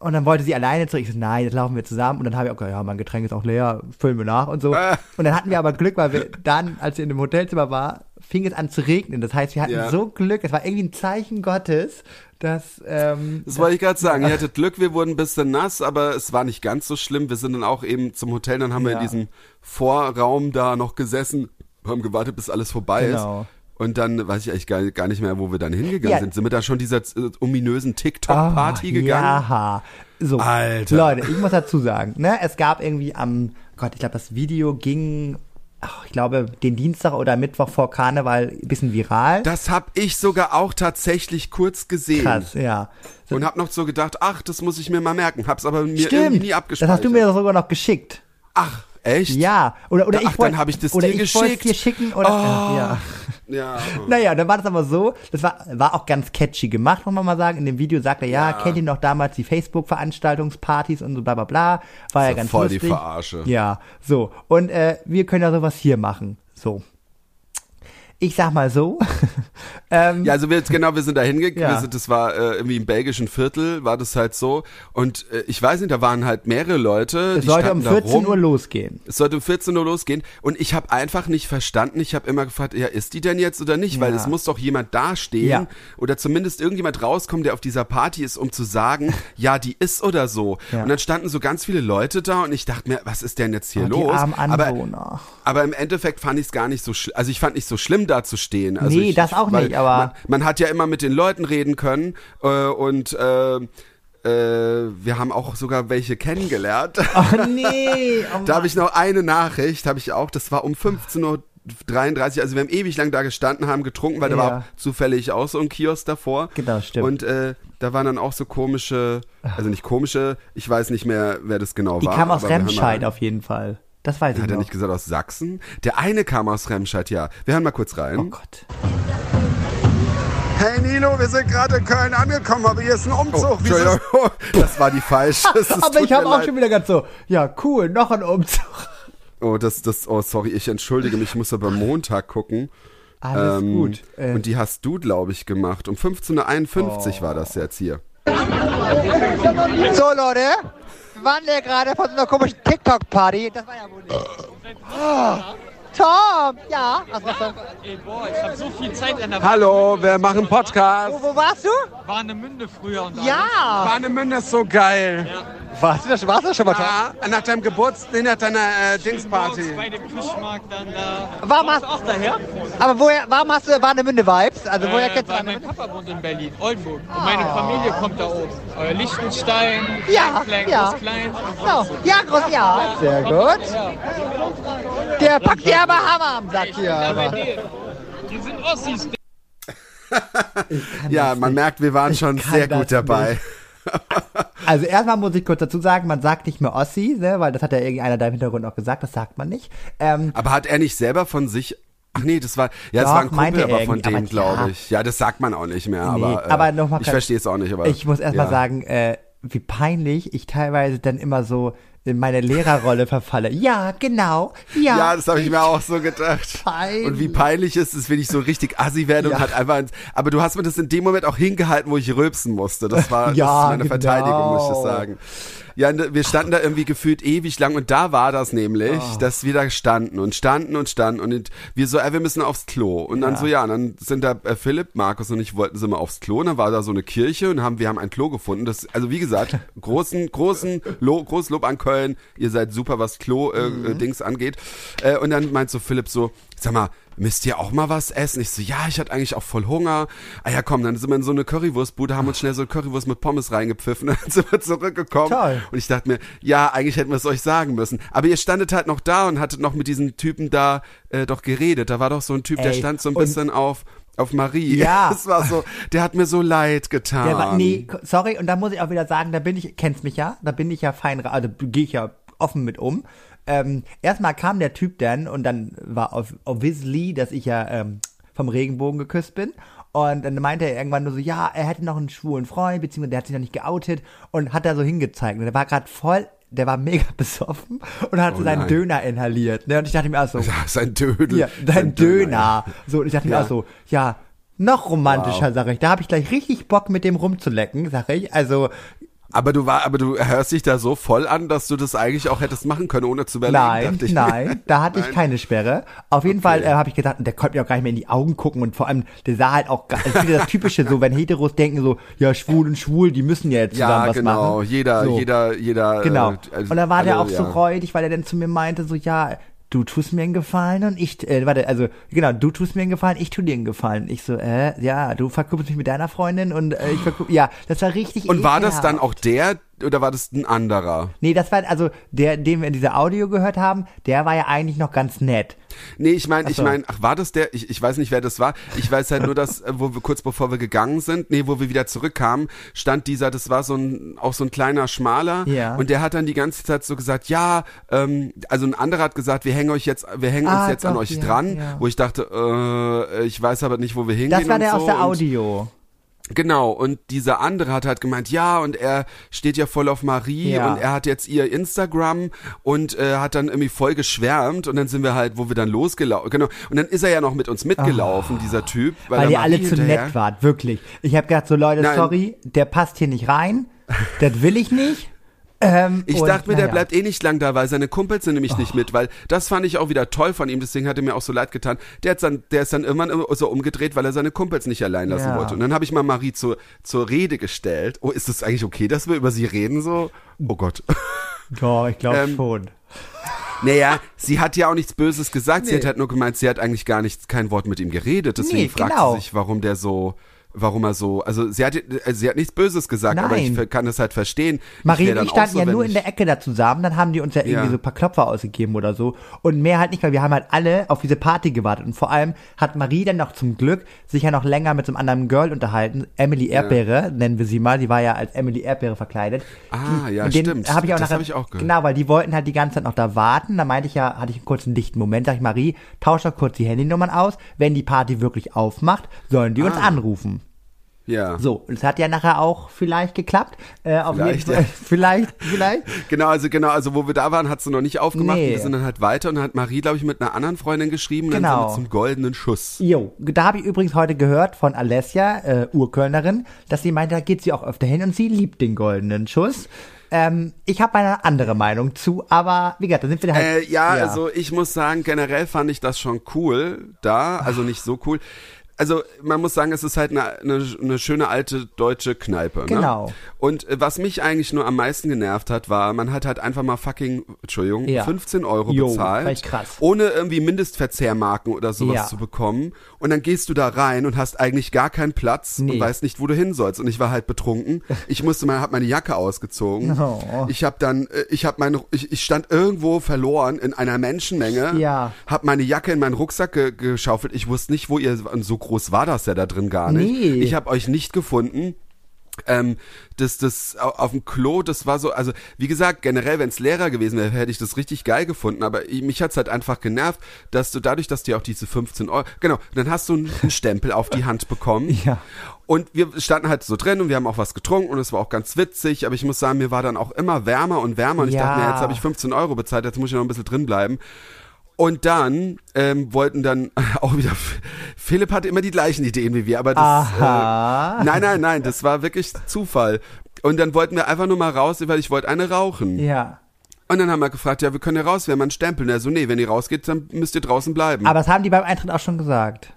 Und dann wollte sie alleine zurück. Ich so, nein, jetzt laufen wir zusammen. Und dann habe ich, okay, ja, mein Getränk ist auch leer, füllen wir nach und so. Ah. Und dann hatten wir aber Glück, weil wir dann, als wir in dem Hotelzimmer war, fing es an zu regnen. Das heißt, wir hatten Ja. so Glück. Es war irgendwie ein Zeichen Gottes, dass, ähm, Das wollte ich gerade sagen. Ihr hattet Glück, wir wurden ein bisschen nass, aber es war nicht ganz so schlimm. Wir sind dann auch eben zum Hotel, dann haben wir Ja. in diesem Vorraum da noch gesessen, haben gewartet, bis alles vorbei Genau. ist. Und dann weiß ich eigentlich gar, gar nicht mehr, wo wir dann hingegangen Ja. sind. Sind wir da schon dieser äh, ominösen TikTok-Party Ah, gegangen? Ja. So. Alter. Leute, ich muss dazu sagen, ne, es gab irgendwie am, Gott, ich glaube, das Video ging, ach, ich glaube, den Dienstag oder Mittwoch vor Karneval ein bisschen viral. Das hab ich sogar auch tatsächlich kurz gesehen. Krass, ja. Und hab noch so gedacht, ach, das muss ich mir mal merken. Hab's aber mir irgendwie Stimmt. nie Das abgespeichert. hast du mir sogar noch geschickt. Ach, echt? Ja. Oder, oder Ach, ich wollte, dann hab ich das oder dir ich geschickt. dir schicken oder, Oh. ja. Ja. Naja, dann war das aber so, das war, war auch ganz catchy gemacht, muss man mal sagen. In dem Video sagt er, ja, Ja. kennt ihr noch damals die Facebook-Veranstaltungspartys und so bla bla bla. War ja ja ganz voll lustig. die Verarsche. Ja, so. Und äh, wir können ja sowas hier machen. So. Ich sag mal so. ähm, Ja, also wir genau, wir sind da hingegangen, Ja. das war äh, irgendwie im belgischen Viertel, war das halt so. Und äh, ich weiß nicht, da waren halt mehrere Leute. es sollte um standen da 14 rum. Uhr losgehen. Es sollte um 14 Uhr losgehen und ich habe einfach nicht verstanden. Ich habe immer gefragt, ja, ist die denn jetzt oder nicht? Weil Ja. es muss doch jemand dastehen Ja. oder zumindest irgendjemand rauskommen, der auf dieser Party ist, um zu sagen, ja, die ist oder so. Ja. Und dann standen so ganz viele Leute da und ich dachte mir, was ist denn jetzt hier Oh, los? aber, aber im Endeffekt fand ich es gar nicht so schlimm. Also ich fand nicht so schlimm, da zu stehen. Also Nee, ich, das auch weil nicht, aber- Man, man hat ja immer mit den Leuten reden können äh, und äh, äh, wir haben auch sogar welche kennengelernt. Oh nee. Oh Da habe ich noch eine Nachricht, habe ich auch, das war um 15.33 Uhr, also wir haben ewig lang da gestanden, haben getrunken, weil da Ja. war auch zufällig auch so ein Kiosk davor. Genau, stimmt. Und äh, da waren dann auch so komische, also nicht komische, ich weiß nicht mehr, wer das genau die war. kam aus Remscheid mal- auf jeden Fall. Das weiß ich Hat er nicht gesagt aus Sachsen? Der eine kam aus Remscheid, ja. Wir hören mal kurz rein. oh Gott. Hey Nilo, wir sind gerade in Köln angekommen, aber hier ist ein Umzug. Wieso- das war die falsche. Das Aber ich habe auch leid. schon wieder ganz so, ja cool, noch ein Umzug. Oh, das, das, oh, sorry, ich entschuldige mich, ich muss aber Montag gucken. Alles Ähm, gut. Äh, Und die hast du, glaube ich, gemacht. Um 15.51 Uhr war das jetzt hier. So, Leute. Wir waren ja gerade von so einer komischen TikTok-Party. Das war ja wohl nicht. Oh. Tom! Ja? Was? Ey, boah, ich hab so viel Zeit in der Hallo, wir machen Podcast. Wo, wo warst du? Warnemünde früher und Ja! Warnemünde ist so geil. Warst du, das, warst du schon mal, Tom? Ja, nach deinem Geburtstag, nee, nach deiner äh, Morgens bei dem Fischmarkt dann da. Warum hast, du auch daher? aber woher, warum hast du Warnemünde-Vibes? Also, woher Äh, kennst du weil mein Warnemünde? Papa wohnt in Berlin, Oldenburg. Und meine Familie kommt da oben. Äh, Liechtenstein, Ja, Klein, ja. Klein. So, ja, groß, ja. Sehr gut. Der packt dir aber Hammer am Sack hier. Ja, bei Aber. Die sind Ossis. Ja, man merkt, wir waren schon sehr gut dabei. Also erstmal muss ich kurz dazu sagen, man sagt nicht mehr Ossi, ne, weil das hat ja irgendeiner da im Hintergrund auch gesagt, das sagt man nicht. Ähm, Aber hat er nicht selber von sich. Ach nee, das war. Ja, das Doch, war ein Kumpel, er aber von dem, glaube ich. Ja, das sagt man auch nicht mehr. Nee, aber, äh, aber noch mal ich verstehe es auch nicht. Aber, ich muss erstmal ja. sagen, äh, wie peinlich ich teilweise dann immer so in meine Lehrerrolle verfalle. Ja, genau. Ja, Ja, das habe ich mir auch so gedacht. Peinlich. Und wie peinlich ist es, wenn ich so richtig assi werde Ja. und halt einfach. ins- Aber du hast mir das in dem Moment auch hingehalten, wo ich rülpsen musste. Das war Ja, das ist meine genau. Verteidigung, muss ich sagen. Ja, ne, wir standen da irgendwie gefühlt ewig lang und da war das nämlich, Oh. dass wir da standen und standen und standen und wir so, äh, wir müssen aufs Klo. Und dann Ja. so, ja, und dann sind da äh, Philipp, Markus und ich wollten so mal aufs Klo und dann war da so eine Kirche und haben, wir haben ein Klo gefunden. Das, also wie gesagt, großen, großen, Lo, groß Lob an Köln. Ihr seid super, was Klo-Dings angeht. Äh, und dann meint so Philipp so, sag mal, müsst ihr auch mal was essen? Ich so, ja, ich hatte eigentlich auch voll Hunger. Ah ja, komm, dann sind wir in so eine Currywurstbude, haben uns schnell so eine Currywurst mit Pommes reingepfiffen, dann sind wir zurückgekommen. Toll. Und ich dachte mir, ja, eigentlich hätten wir es euch sagen müssen. Aber ihr standet halt noch da und hattet noch mit diesen Typen da äh, doch geredet. Da war doch so ein Typ, der Ey, stand so ein bisschen auf auf Marie. Ja. Das war so, der hat mir so leid getan. Der war, nee, sorry, und da muss ich auch wieder sagen, da bin ich, kennst mich ja, da bin ich ja fein, also gehe ich ja offen mit um. Ähm, erstmal kam der Typ dann und dann war auf, obviously, dass ich ja ähm, vom Regenbogen geküsst bin. Und dann meinte er irgendwann nur so, ja, er hätte noch einen schwulen Freund, beziehungsweise der hat sich noch nicht geoutet und hat da so hingezeigt. Und der war gerade voll, der war mega besoffen und hat Oh seinen nein. Döner inhaliert. Ne? Und ich dachte mir auch so, Ja, sein Dödel. ja, dein Döner. So, und ich dachte Ja. mir auch so, ja, noch romantischer, Wow. sag ich. Da habe ich gleich richtig Bock, mit dem rumzulecken, sag ich. Also, Aber du war, aber du hörst dich da so voll an, dass du das eigentlich auch hättest machen können, ohne zu überlegen. nein, ich. nein, da hatte ich Nein. keine Sperre. Auf jeden Fall äh, habe ich gedacht, der konnte mir auch gar nicht mehr in die Augen gucken und vor allem, der sah halt auch, gar- ist wieder das Typische, so, wenn Heteros denken so, ja, schwul und schwul, die müssen ja jetzt zusammen Ja, was genau. machen. Jeder, so. jeder, jeder. Genau. äh, und da war der alle, auch so ja. freudig, weil er dann zu mir meinte, so, ja, du tust mir einen Gefallen und ich, äh, warte, also, genau, du tust mir einen Gefallen, ich tu dir einen Gefallen. Ich so, äh, ja, du verkuppelst mich mit deiner Freundin und äh, ich verkuppel, ja, das war richtig Und war das dann auch der, oder war das ein anderer? Nee, das war, also der, den wir in dieser Audio gehört haben, der war ja eigentlich noch ganz nett. Nee, ich meine, ich so. meine, ach, war das der? Ich, ich weiß nicht, wer das war. Ich weiß halt nur, dass, äh, wo wir kurz bevor wir gegangen sind, nee, wo wir wieder zurückkamen, stand dieser, das war so ein, auch so ein kleiner Schmaler. Ja. Und der hat dann die ganze Zeit so gesagt, ja, ähm, also ein anderer hat gesagt, wir hängen euch jetzt, wir hängen Ah, uns jetzt an doch, euch ja, dran, ja. wo ich dachte, äh, ich weiß aber nicht, wo wir hingehen. Das war der so. aus der Audio. Genau, und dieser andere hat halt gemeint, ja, und er steht ja voll auf Marie Ja. und er hat jetzt ihr Instagram und äh, hat dann irgendwie voll geschwärmt und dann sind wir halt, wo wir dann losgelaufen, genau, und dann ist er ja noch mit uns mitgelaufen, dieser Typ. Weil er ihr alle zu hinterher- nett wart, wirklich. Ich habe gedacht, so Leute, Nein. sorry, der passt hier nicht rein. Das will ich nicht. Ähm, Ich und, dachte mir, der bleibt eh nicht lang da, weil seine Kumpels sind nämlich nicht mit, weil das fand ich auch wieder toll von ihm, deswegen hat er mir auch so leid getan. Der, hat dann, der ist dann irgendwann so umgedreht, weil er seine Kumpels nicht allein lassen Ja. wollte. Und dann habe ich mal Marie zur, zur Rede gestellt. Oh, ist es eigentlich okay, dass wir über sie reden so? Oh Gott. Ja, ich glaube Ähm, schon. Naja, sie hat ja auch nichts Böses gesagt. Sie Nee. hat halt nur gemeint, sie hat eigentlich gar nichts, kein Wort mit ihm geredet. Deswegen Nee, fragt genau. sie sich, warum der so, warum er so, also sie hat, äh, sie hat nichts Böses gesagt, aber ich Nein. kann das halt verstehen. Marie und ich standen so, ja nur in der Ecke da zusammen, dann haben die uns ja irgendwie Ja. so ein paar Klopfer ausgegeben oder so. Und mehr halt nicht, weil wir haben halt alle auf diese Party gewartet. Und vor allem hat Marie dann noch zum Glück sich ja noch länger mit so einem anderen Girl unterhalten. Emily Erdbeere, nennen wir sie mal. Die war ja als Emily Erdbeere verkleidet. Ah, die, ja, stimmt. Hab ich auch Das nachher, hab ich auch gehört. Genau, weil die wollten halt die ganze Zeit noch da warten. Da meinte ich ja, hatte ich einen kurzen dichten Moment, sag ich, Marie, tausch doch kurz die Handynummern aus. Wenn die Party wirklich aufmacht, sollen die uns Ah. anrufen. Ja. So, und es hat ja nachher auch vielleicht geklappt. Äh, auf Vielleicht, jeden Fall. ja. Vielleicht, vielleicht. Genau, also genau, also wo wir da waren, hat sie noch nicht aufgemacht. Nee. Wir sind dann halt weiter und dann hat Marie, glaube ich, mit einer anderen Freundin geschrieben. Dann Genau. sind wir zum goldenen Schuss. Jo, da habe ich übrigens heute gehört von Alessia, äh, Urkölnerin, dass sie meinte, da geht sie auch öfter hin und sie liebt den goldenen Schuss. Ähm, ich habe eine andere Meinung zu, aber wie gesagt, da sind wir halt. Äh, ja, also ich muss sagen, generell fand ich das schon cool da, also nicht so cool. Also man muss sagen, es ist halt eine, eine, eine schöne alte deutsche Kneipe. Genau. Ne? Und äh, was mich eigentlich nur am meisten genervt hat, war, man hat halt einfach mal fucking, Entschuldigung, Ja. 15 Euro Jo, bezahlt, krass. ohne irgendwie Mindestverzehrmarken oder sowas Ja. zu bekommen. Und dann gehst du da rein und hast eigentlich gar keinen Platz Nee. und weißt nicht, wo du hin sollst. Und ich war halt betrunken. Ich musste mal, hab meine Jacke ausgezogen. Oh. Ich habe dann, äh, ich habe meine, ich, ich stand irgendwo verloren in einer Menschenmenge. Ja. Hab meine Jacke in meinen Rucksack ge geschaufelt. Ich wusste nicht, wo ihr, so groß war das ja da drin gar nicht. Nee. Ich habe euch nicht gefunden. Ähm, das, das au- auf dem Klo, das war so, also wie gesagt, generell, wenn es Lehrer gewesen wäre, hätte ich das richtig geil gefunden, aber ich- mich hat's halt einfach genervt, dass du dadurch, dass dir auch diese 15 Euro, genau, dann hast du einen, Stempel auf die Hand bekommen Ja. und wir standen halt so drin und wir haben auch was getrunken und es war auch ganz witzig, aber ich muss sagen, mir war dann auch immer wärmer und wärmer und ich Ja. dachte mir, jetzt habe ich 15 Euro bezahlt, jetzt muss ich noch ein bisschen drin bleiben. Und dann ähm, wollten dann auch wieder, Philipp hatte immer die gleichen Ideen wie wir, aber das. Äh, nein, nein, nein, das war wirklich Zufall. Und dann wollten wir einfach nur mal raus, weil ich wollte eine rauchen. Ja. Und dann haben wir gefragt, ja, wir können ja raus, wir haben einen Stempel. Und er so, nee, wenn ihr rausgeht, dann müsst ihr draußen bleiben. Aber das haben die beim Eintritt auch schon gesagt.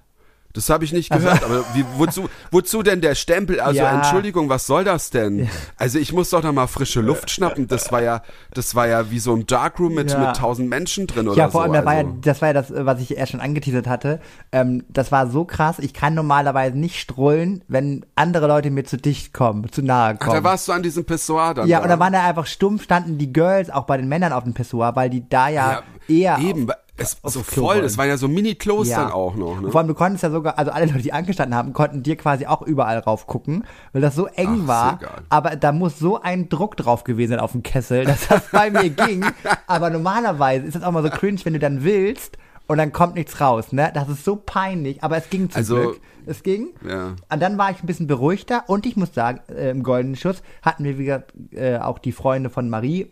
Das habe ich nicht gehört, aber wie, wozu, wozu denn der Stempel? Also Ja. Entschuldigung, was soll das denn? Also ich muss doch noch mal frische Luft schnappen. Das war ja, das war ja wie so ein Darkroom mit Ja. mit tausend Menschen drin oder Ja, vor so. allem, da war ja, also. das war ja das, was ich erst schon angeteasert hatte. Ähm, das war so krass. Ich kann normalerweise nicht strollen, wenn andere Leute mir zu dicht kommen, zu nahe Ach, kommen. da warst du an diesem Pissoir dann. ja, da. und da waren da einfach stumpf, standen die Girls auch bei den Männern auf dem Pissoir, weil die da ja, eher eben, auf- es so Klo voll. Es waren ja so Mini-Klos Ja. dann auch noch. Ne? Vor allem, du konntest ja sogar, also alle Leute, die angestanden haben, konnten dir quasi auch überall rauf gucken, weil das so eng Ach, war. Aber da muss so ein Druck drauf gewesen sein auf dem Kessel, dass das bei mir ging. Aber normalerweise ist das auch mal so cringe, wenn du dann willst und dann kommt nichts raus, ne? Das ist so peinlich, aber es ging zum Also, Glück. Es ging. ja. Und dann war ich ein bisschen beruhigter und ich muss sagen, äh, im Goldenen Schuss hatten wir, wie gesagt, äh, auch die Freunde von Marie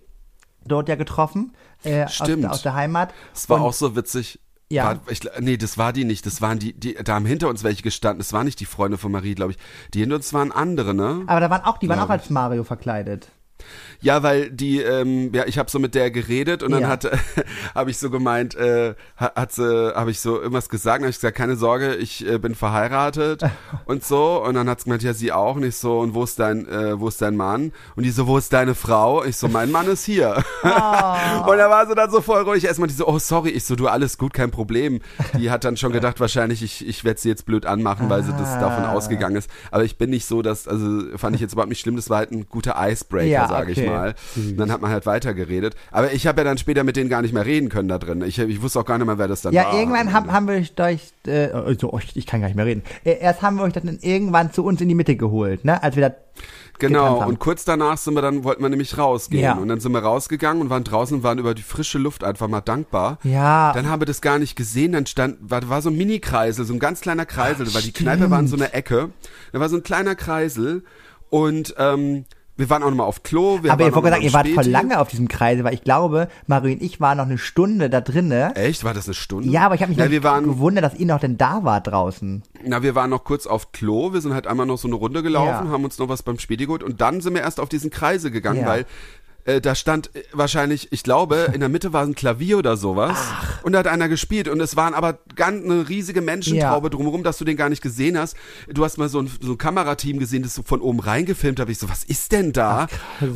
dort ja getroffen. Äh, aus, Stimmt. der- aus der Heimat. Es war Und- auch so witzig. Ja. War, ich, nee, das war die nicht. Das waren die, die, da haben hinter uns welche gestanden. Das waren nicht die Freunde von Marie, glaube ich. Die hinter uns waren andere, ne? Aber da waren auch, die waren auch als Mario verkleidet. Ja, weil die, ähm, ja, ich habe so mit der geredet und dann Ja. hat, habe ich so gemeint, äh, hat, sie, habe ich so irgendwas gesagt, habe ich gesagt, keine Sorge, ich äh, bin verheiratet und so und dann hat sie gemeint, ja, sie auch, und ich so, und wo ist dein, äh, wo ist dein Mann? Und die so, wo ist deine Frau? Ich so, mein Mann ist hier. und da war sie dann so voll ruhig, erstmal die so, oh sorry, ich so, du alles gut, kein Problem. Die hat dann schon gedacht, wahrscheinlich ich, ich werde sie jetzt blöd anmachen, weil sie das davon ausgegangen ist. Aber ich bin nicht so, dass, also fand ich jetzt überhaupt nicht schlimm, das war halt ein guter Icebreaker, Ja. Sage ich okay. mal. Und dann hat man halt weitergeredet. Aber ich habe ja dann später mit denen gar nicht mehr reden können da drin. Ich, ich wusste auch gar nicht mehr, wer das dann Ja, war. irgendwann haben, haben wir euch, äh, also, euch- ich kann gar nicht mehr reden. Äh, Erst haben wir euch dann irgendwann zu uns in die Mitte geholt, ne? Als wir da Genau, und kurz danach sind wir dann, wollten wir nämlich rausgehen. Ja. Und dann sind wir rausgegangen und waren draußen und waren über die frische Luft einfach mal dankbar. Ja. Dann haben wir das gar nicht gesehen, dann stand, war, war so ein Mini-Kreisel, so ein ganz kleiner Kreisel, weil die Kneipe war in so einer Ecke. Da war so ein kleiner Kreisel und ähm, wir waren auch nochmal auf Klo. Wir Aber ihr wollt gesagt, ihr wart voll lange auf diesem Kreise, weil ich glaube, Marie und ich waren noch eine Stunde da drinne. Echt? War das eine Stunde? Ja, aber ich habe mich noch wir waren, gewundert, dass ihr noch denn da wart draußen. Na, wir waren noch kurz auf Klo, wir sind halt einmal noch so eine Runde gelaufen, Ja. haben uns noch was beim Späti geholt und dann sind wir erst auf diesen Kreise gegangen, Ja. weil äh, da stand äh, wahrscheinlich, ich glaube, in der Mitte war ein Klavier oder sowas und da hat einer gespielt und es waren aber ganz eine riesige Menschentraube Ja. drumherum, dass du den gar nicht gesehen hast. Du hast mal so ein, so ein Kamerateam gesehen, das so von oben reingefilmt hat. Ich so, was ist denn da?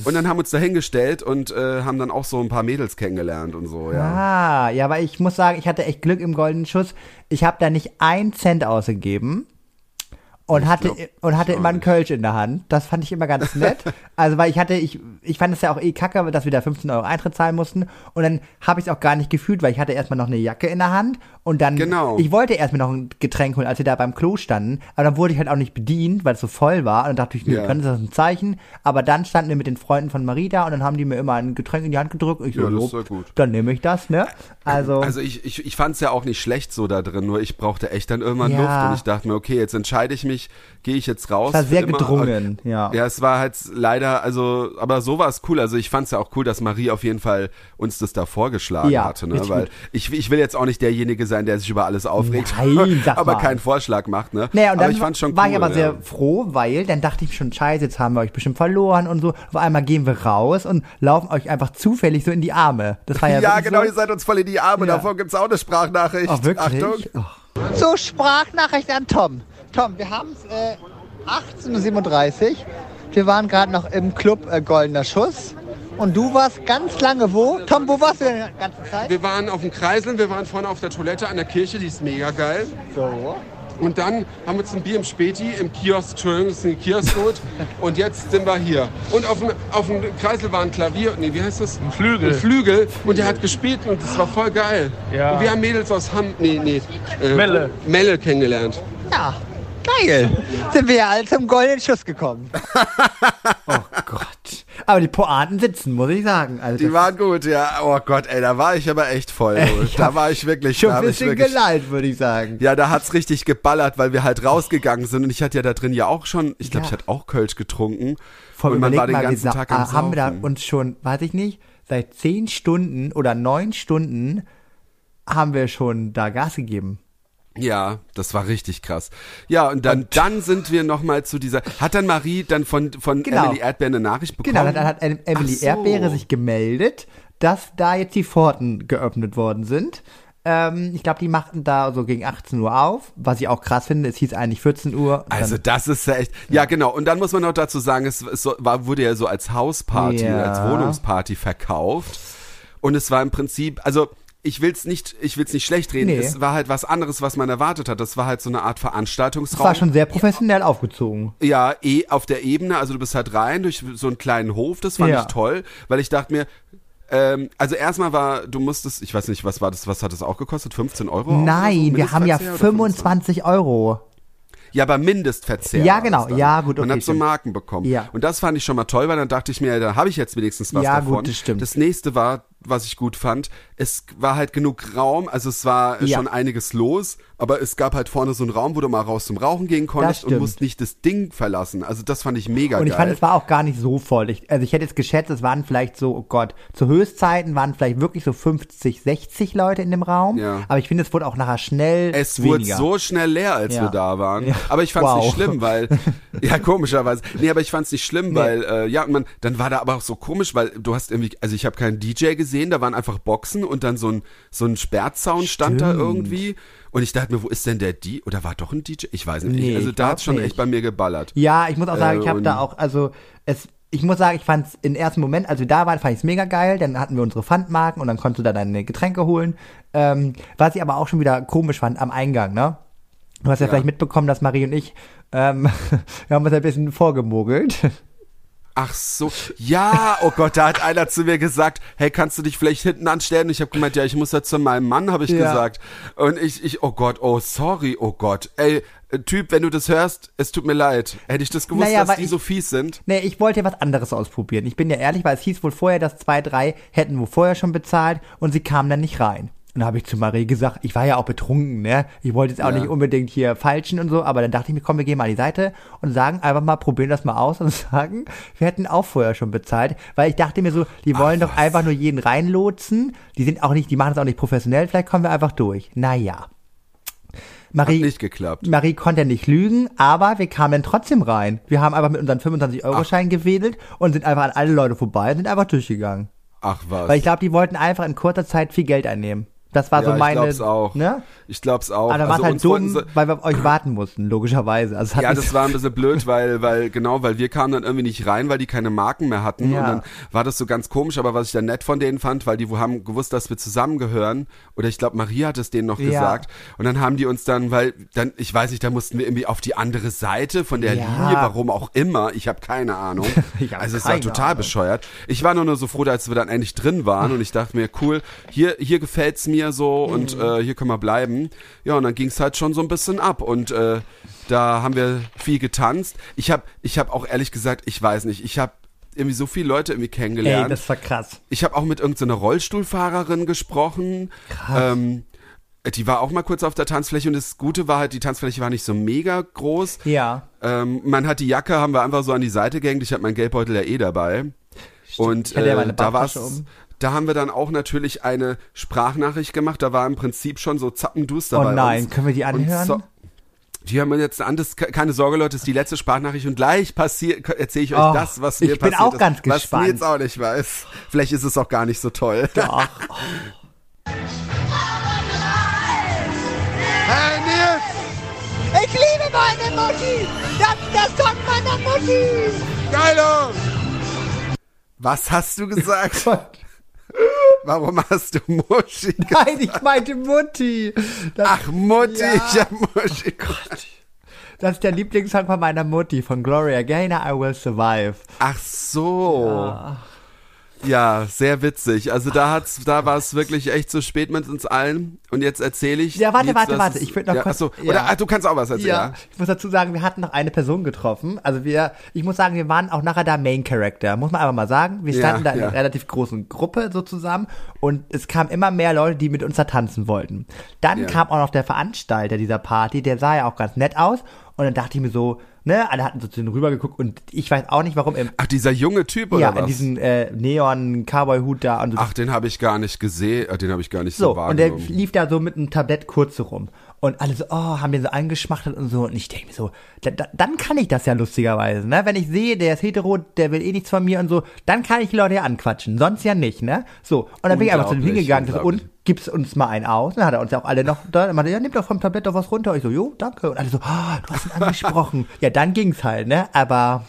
und dann haben wir uns da hingestellt und äh, haben dann auch so ein paar Mädels kennengelernt und so, ja. Ah, ja, aber ich muss sagen, ich hatte echt Glück im goldenen Schuss. Ich habe da nicht einen Cent ausgegeben. Und Ich hatte, glaub, und hatte immer einen nicht. Kölsch in der Hand. Das fand ich immer ganz nett. also, weil ich hatte, ich, ich fand es ja auch eh kacke, dass wir da 15 Euro Eintritt zahlen mussten. Und dann habe ich es auch gar nicht gefühlt, weil ich hatte erstmal noch eine Jacke in der Hand. Und dann, Genau. ich wollte erst mir noch ein Getränk holen, als wir da beim Klo standen. Aber dann wurde ich halt auch nicht bedient, weil es so voll war. Und dann dachte ich, mir, Ja. kann das ein Zeichen? Aber dann standen wir mit den Freunden von Marie da und dann haben die mir immer ein Getränk in die Hand gedrückt. Und ich so, Ja, das ist ja gut. dann nehme ich das, ne? Also, Also ich, ich, ich fand es ja auch nicht schlecht so da drin, nur ich brauchte echt dann irgendwann Ja. Luft und ich dachte mir, okay, jetzt entscheide ich mich, gehe ich jetzt raus. Es war sehr gedrungen, ja. Ja, es war halt leider, also, aber so war es cool. Also ich fand es ja auch cool, dass Marie auf jeden Fall uns das da vorgeschlagen Ja, hatte, ne? Weil gut. ich, ich will jetzt auch nicht derjenige sein, der sich über alles aufregt, Nein, sag aber mal. keinen Vorschlag macht, ne? Naja, und aber dann ich fand's schon war cool, ich aber ja. sehr froh, weil dann dachte ich schon, scheiße, jetzt haben wir euch bestimmt verloren und so. Auf einmal gehen wir raus und laufen euch einfach zufällig so in die Arme. Das war ja, Ja, wirklich genau, so. ihr seid uns voll in die Arme, Ja. davon gibt's auch eine Sprachnachricht. Ach, wirklich? Achtung. Oh. So, Sprachnachricht an Tom. Tom, wir haben es äh, 18.37 Uhr. Wir waren gerade noch im Club äh, Goldener Schuss. Und du warst ganz lange wo? Tom, wo warst du denn die ganze Zeit? Wir waren auf dem Kreiseln, wir waren vorne auf der Toilette an der Kirche, die ist mega geil. So. Und dann haben wir uns ein Bier im Späti, im Kiosk, Entschuldigung, das ist ein Kioskgut. und jetzt sind wir hier. Und auf dem, auf dem Kreisel war ein Klavier, nee, wie heißt das? Ein Flügel. Ein Flügel. Und der hat gespielt und das war voll geil. Ja. Und wir haben Mädels aus Hamm, nee, nee. Äh, Melle. Melle kennengelernt. Ja, geil. Sind wir ja alle zum Goldenen Schuss gekommen. oh Gott. Aber die Pointen sitzen, muss ich sagen. Also Die waren gut, ja. Oh Gott, ey, da war ich aber echt voll. Ich da war ich wirklich, schon da ein bisschen wirklich, geleitet, würde ich sagen. Ja, da hat's richtig geballert, weil wir halt rausgegangen sind und ich hatte ja da drin ja auch schon, ich glaube, Ja. ich hatte auch Kölsch getrunken. Voll und man war den mal, ganzen wir Tag am ah, haben wir da uns schon, weiß ich nicht, seit zehn Stunden oder neun Stunden haben wir schon da Gas gegeben. Ja, das war richtig krass. Ja, und dann, dann sind wir noch mal zu dieser. Hat dann Marie dann von, von Genau. Emily Erdbeer eine Nachricht bekommen? Genau, dann hat Em- Emily so. Erdbeere sich gemeldet, dass da jetzt die Pforten geöffnet worden sind. Ähm, ich glaube, die machten da so gegen 18 Uhr auf, was ich auch krass finde. Es hieß eigentlich 14 Uhr. Also das ist ja echt. Ja, genau. Und dann muss man noch dazu sagen, es, es war, wurde ja so als Hausparty, Ja. als Wohnungsparty verkauft. Und es war im Prinzip, also ich will's nicht, ich will's nicht schlecht reden. Nee. Es war halt was anderes, was man erwartet hat. Das war halt so eine Art Veranstaltungsraum. war schon sehr professionell aufgezogen. Ja, eh auf der Ebene, also du bist halt rein durch so einen kleinen Hof, das fand Ja. ich toll, weil ich dachte mir, ähm, also erstmal war, du musstest, ich weiß nicht, was war das, was hat das auch gekostet? 15 Euro? oder so? Nein, wir haben ja Mindestverzehr oder 25 Euro. Ja, aber Mindestverzehr. Ja, genau. das dann. Ja, gut, Man okay, hat so. Marken bekommen. Ja. Und das fand ich schon mal toll, weil dann dachte ich mir, da habe ich jetzt wenigstens was Ja, davon. gut, das stimmt. Das nächste war, was ich gut fand, es war halt genug Raum, also es war Ja. schon einiges los, aber es gab halt vorne so einen Raum, wo du mal raus zum Rauchen gehen konntest und musst nicht das Ding verlassen. Also das fand ich mega Und geil. ich fand, es war auch gar nicht so voll. Ich, also ich hätte jetzt geschätzt, es waren vielleicht so, oh Gott, zu Höchstzeiten waren vielleicht wirklich so 50, 60 Leute in dem Raum. Ja. Aber ich finde, es wurde auch nachher schnell Es wurde weniger. so schnell leer, als Ja. wir da waren. Ja. Aber ich fand es Wow. nicht schlimm, weil ja komischerweise. Nee, aber ich fand es nicht schlimm, weil äh, ja, und man dann war da aber auch so komisch, weil du hast irgendwie also ich habe keinen DJ gesehen, da waren einfach Boxen und dann so ein so ein Sperrzaun stand da irgendwie und ich dachte mir, wo ist denn der DJ oder war doch ein DJ? Ich weiß nicht. Nee, also da glaub hat's schon echt bei mir geballert. Ja, ich muss auch sagen, Äh, ich habe da und- auch, also es, ich muss sagen, ich fand es im ersten Moment, als wir da waren, fand ich es mega geil. Dann hatten wir unsere Pfandmarken und dann konntest du da deine Getränke holen. Ähm, was ich aber auch schon wieder komisch fand am Eingang, ne? Du hast ja, Ja. vielleicht mitbekommen, dass Marie und ich, ähm, wir haben uns ein bisschen vorgemogelt. Ach so, ja, oh Gott, da hat einer zu mir gesagt, hey, kannst du dich vielleicht hinten anstellen? Und ich habe gemeint, ja, ich muss ja zu meinem Mann, habe ich Ja. gesagt. Und ich, ich, oh Gott, oh sorry, oh Gott, ey, äh, Typ, wenn du das hörst, es tut mir leid. Hätte ich das gewusst, Naja, dass die ich- so fies sind? Nee, ich wollte ja was anderes ausprobieren. Ich bin ja ehrlich, weil es hieß wohl vorher, dass zwei, drei hätten wohl vorher schon bezahlt und sie kamen dann nicht rein. Und da habe ich zu Marie gesagt, ich war ja auch betrunken, ne? Ich wollte jetzt auch Ja. nicht unbedingt hier falschen und so, aber dann dachte ich mir, komm, wir gehen mal an die Seite und sagen einfach mal, probieren das mal aus und sagen, wir hätten auch vorher schon bezahlt, weil ich dachte mir so, die wollen doch was. einfach nur jeden reinlotsen. Die sind auch nicht, die machen es auch nicht professionell, vielleicht kommen wir einfach durch. Naja. Hat Marie, nicht geklappt. Marie konnte nicht lügen, aber wir kamen trotzdem rein. Wir haben einfach mit unseren 25-Euro-Schein gewedelt und sind einfach an alle Leute vorbei und sind einfach durchgegangen. Ach was. Weil ich glaube, die wollten einfach in kurzer Zeit viel Geld einnehmen. Das war ja, so meine. ich glaub's auch. Ne? Ich glaub's auch. Aber dann war es halt dumm, weil wir auf euch warten mussten, logischerweise. Also Ja, das war ein bisschen blöd, weil, weil, genau, weil wir kamen dann irgendwie nicht rein, weil die keine Marken mehr hatten. Ja. Und dann war das so ganz komisch, aber was ich dann nett von denen fand, weil die haben gewusst, dass wir zusammengehören. Oder ich glaube, Maria hat es denen noch Ja. gesagt. Und dann haben die uns dann, weil dann, ich weiß nicht, da mussten wir irgendwie auf die andere Seite von der Ja. Linie, warum auch immer. Ich habe keine Ahnung. Hab also es war total Ahnung. bescheuert. Ich war nur, nur so froh, als wir dann endlich drin waren und ich dachte mir, cool, hier, hier gefällt's mir so und Mhm. äh, hier können wir bleiben. Ja, und dann ging's halt schon so ein bisschen ab und äh, da haben wir viel getanzt. Ich habe ich hab auch ehrlich gesagt, ich weiß nicht, ich habe irgendwie so viele Leute irgendwie Ey, kennengelernt. das war krass. ich habe auch mit irgendeiner Rollstuhlfahrerin gesprochen. Krass. Ähm, die war auch mal kurz auf der Tanzfläche und das Gute war halt, die Tanzfläche war nicht so mega groß. Ja. Ähm, man hat die Jacke, haben wir einfach so an die Seite gehängt. Ich habe meinen Geldbeutel ja eh dabei. Und Ich hatte ja äh, meine da war's, Barttasche um. Da haben wir dann auch natürlich eine Sprachnachricht gemacht. Da war im Prinzip schon so Zappenduster Oh bei nein, uns. können wir die anhören? So, die haben wir jetzt an, das, keine Sorge, Leute, das ist die letzte Sprachnachricht und gleich passiert, erzähle ich euch Oh, das, was mir ich bin passiert auch ist, ganz was gespannt. mir jetzt auch nicht weiß. Vielleicht ist es auch gar nicht so toll. Ach, Hey Nils, Ich liebe meine Mutti. Das, das kommt meiner Mutti. Geilo! Was hast du gesagt? Warum hast du Muschi gesagt? nein, ich meinte Mutti. Das, Ach, Mutti, Ja. ich hab Muschi gesagt. das ist der Lieblingssong von meiner Mutti, von Gloria Gaynor, I Will Survive. Ach so. Ja. Sehr witzig. Also da hat's, da war es wirklich echt so spät mit uns allen. Und jetzt erzähle ich. Ja, warte, Nils, warte, warte. Ich würd noch ja, kurz- Achso, ja. oder ah, du kannst auch was erzählen. Ja, Ja. ich muss dazu sagen, wir hatten noch eine Person getroffen. Also wir, ich muss sagen, wir waren auch nachher da Main Character. Muss man einfach mal sagen. Wir Ja, standen da in ja. einer relativ großen Gruppe so zusammen und es kamen immer mehr Leute, die mit uns da tanzen wollten. Dann Ja. kam auch noch der Veranstalter dieser Party, der sah ja auch ganz nett aus und dann dachte ich mir so, ne, alle hatten so zu denen rübergeguckt und ich weiß auch nicht, warum im, Ach, dieser junge Typ oder ja, in was? diesen äh, Neon-Cowboy-Hut da und so. Ach, den habe ich gar nicht gesehen. äh, Den habe ich gar nicht so, So, und der wahrgenommen. lief da so mit einem Tablett kurz rum. Und alle so, oh, haben den so eingeschmachtet und so. Und ich denke mir so, da, da, dann kann ich das ja lustigerweise, ne? Wenn ich sehe, der ist hetero, der will eh nichts von mir und so, dann kann ich die Leute ja anquatschen. Sonst ja nicht, ne? So, und dann bin ich einfach zu dem Unglaublich, hingegangen so, und gibst uns mal einen aus. Dann hat er uns ja auch alle noch da, er meinte, ja, nimm doch vom Tablett doch was runter. Ich so, jo, danke. Und alle so, oh, du hast ihn angesprochen. ja, dann ging's halt, ne? Aber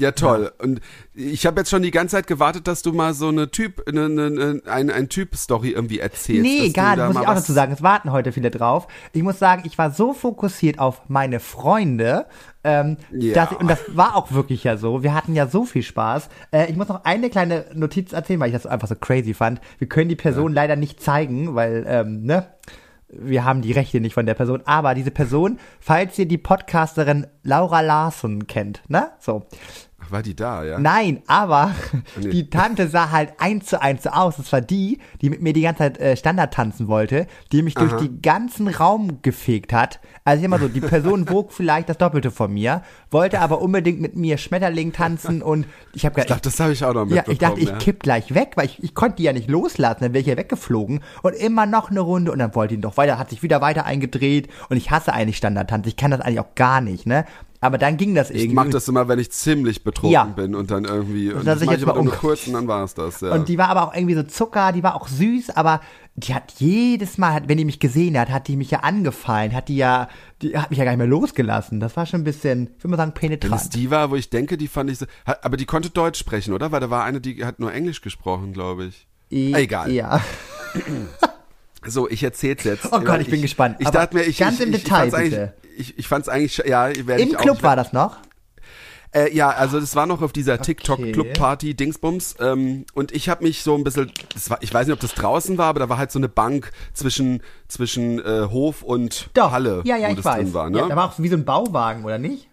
Ja, toll. Und ich habe jetzt schon die ganze Zeit gewartet, dass du mal so eine Typ, eine, eine, ein, ein Typ-Story irgendwie erzählst. Nee, gar nicht, muss ich auch dazu sagen. Es warten heute viele drauf. Ich muss sagen, ich war so fokussiert auf meine Freunde, ähm, Ja. dass und das war auch wirklich ja so. Wir hatten ja so viel Spaß. Äh, ich muss noch eine kleine Notiz erzählen, weil ich das einfach so crazy fand. Wir können die Person leider nicht zeigen, weil, ähm, ne? Wir haben die Rechte nicht von der Person, aber diese Person, falls ihr die Podcasterin Laura Larson kennt, ne? So. War die da, ja? Nein, aber Nee. die Tante sah halt eins zu eins so aus. Das war die, die mit mir die ganze Zeit äh, Standard tanzen wollte, die mich durch den ganzen Raum gefegt hat. Also immer so, die Person wog vielleicht das Doppelte von mir, wollte aber unbedingt mit mir Schmetterling tanzen und ich habe Ich dachte, das habe ich auch noch ja, mitbekommen. ich dachte, ich ja. kipp gleich weg, weil ich, ich konnte die ja nicht loslassen, dann wäre ich ja weggeflogen und immer noch eine Runde und dann wollte ihn doch weiter, hat sich wieder weiter eingedreht und ich hasse eigentlich Standardtanz, ich kann das eigentlich auch gar nicht, ne? Aber dann ging das irgendwie. Ich mach das immer, wenn ich ziemlich betrunken Ja. bin und dann irgendwie. Und dass das ich jetzt ich aber mal nur um- kurz und dann war es das, ja. Und die war aber auch irgendwie so Zucker, die war auch süß, aber die hat jedes Mal, wenn die mich gesehen hat, hat die mich ja angefallen, hat die ja, die hat mich ja gar nicht mehr losgelassen. Das war schon ein bisschen, ich würde mal sagen, Wenn es penetrant. die war, wo ich denke, die fand ich so. Aber die konnte Deutsch sprechen, oder? Weil da war eine, die hat nur Englisch gesprochen, glaube ich. I- Egal. Ja. So, ich erzähl's jetzt. Oh Gott, ich bin gespannt. Ich dachte mir, ich. ganz ich, im ich, Detail, ich bitte. eigentlich, ich, ich fand's eigentlich, ja, werde Im ich auch, Club ich war das noch? Äh, ja, also das war noch auf dieser. TikTok-Club-Party Dingsbums ähm, und ich habe mich so ein bisschen, war, ich weiß nicht, ob das draußen war, aber da war halt so eine Bank zwischen zwischen äh, Hof und Doch. Halle, ja, ja, ich das weiß. drin war. Ne? ja, da war auch wie so ein Bauwagen, oder nicht?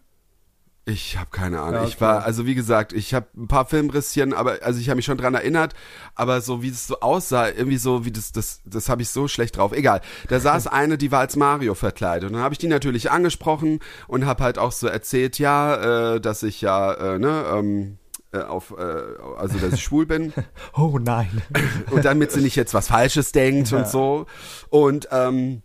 Ich habe keine Ahnung. Ja, Ich okay. war, also wie gesagt, ich habe ein paar Filmrisschen, aber also ich habe mich schon dran erinnert, aber so wie es so aussah, irgendwie so wie das, das, das habe ich so schlecht drauf. Egal. Da saß eine, die war als Mario verkleidet und dann habe ich die natürlich angesprochen und habe halt auch so erzählt, ja, äh, dass ich ja, äh, ne, ähm, äh, auf, äh, also dass ich schwul bin Oh nein. und damit sie nicht jetzt was Falsches denkt und so. Und ähm,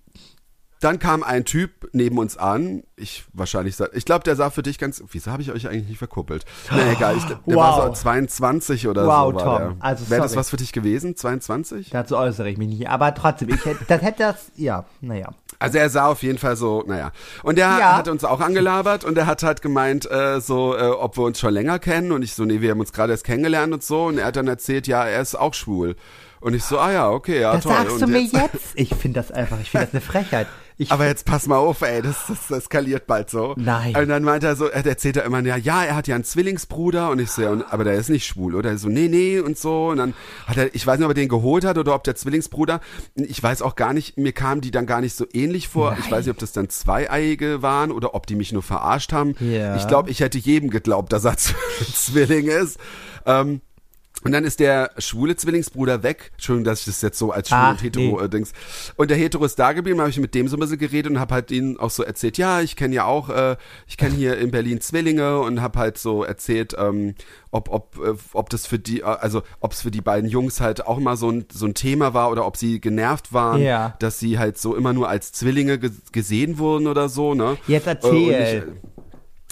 dann kam ein Typ neben uns an. Ich wahrscheinlich, ich glaube, der sah für dich ganz. Wieso habe ich euch eigentlich nicht verkuppelt? Na egal, ich, der war Wow. so 22 oder Wow, so. Tom. War der. Also, Wäre das was für dich gewesen? 22? Dazu äußere ich mich nicht. Aber trotzdem, ich hätte, das hätte das, ja, naja. Also er sah auf jeden Fall so, naja. Und der Ja. hat uns auch angelabert und er hat halt gemeint, äh, so, äh, ob wir uns schon länger kennen. Und ich so, nee, wir haben uns gerade erst kennengelernt und so. Und er hat dann erzählt, ja, er ist auch schwul. Und ich so, ah ja, okay, ja, Das toll. sagst und du mir jetzt? Ich finde das einfach, ich finde das eine Frechheit. Ich, Aber jetzt pass mal auf, ey, das, das, das eskaliert bald so. Nein. Und dann meint er so, er erzählt er immer, ja, ja, er hat ja einen Zwillingsbruder und ich so, ja, und, aber der ist nicht schwul, oder? Er so, nee, nee und so. Und dann hat er, ich weiß nicht, ob er den geholt hat oder ob der Zwillingsbruder, ich weiß auch gar nicht, mir kamen die dann gar nicht so ähnlich vor. Ich weiß nicht, ob das dann Zweieiige waren oder ob die mich nur verarscht haben. Ja. Ich glaube, ich hätte jedem geglaubt, dass er Zwilling ist. Ähm, und dann ist der schwule Zwillingsbruder weg. Entschuldigung, dass ich das jetzt so als schwul Ach, und hetero nee. äh, Dings. Und der Hetero ist da geblieben, habe ich mit dem so ein bisschen geredet und habe halt ihnen auch so erzählt, ja, ich kenne ja auch, äh, ich kenne hier in Berlin Zwillinge und habe halt so erzählt, ähm, ob, ob, äh, ob das für die, äh, also ob es für die beiden Jungs halt auch mal so ein, so ein Thema war oder ob sie genervt waren, Ja. dass sie halt so immer nur als Zwillinge ge gesehen wurden oder so, ne? Jetzt Äh, erzähl.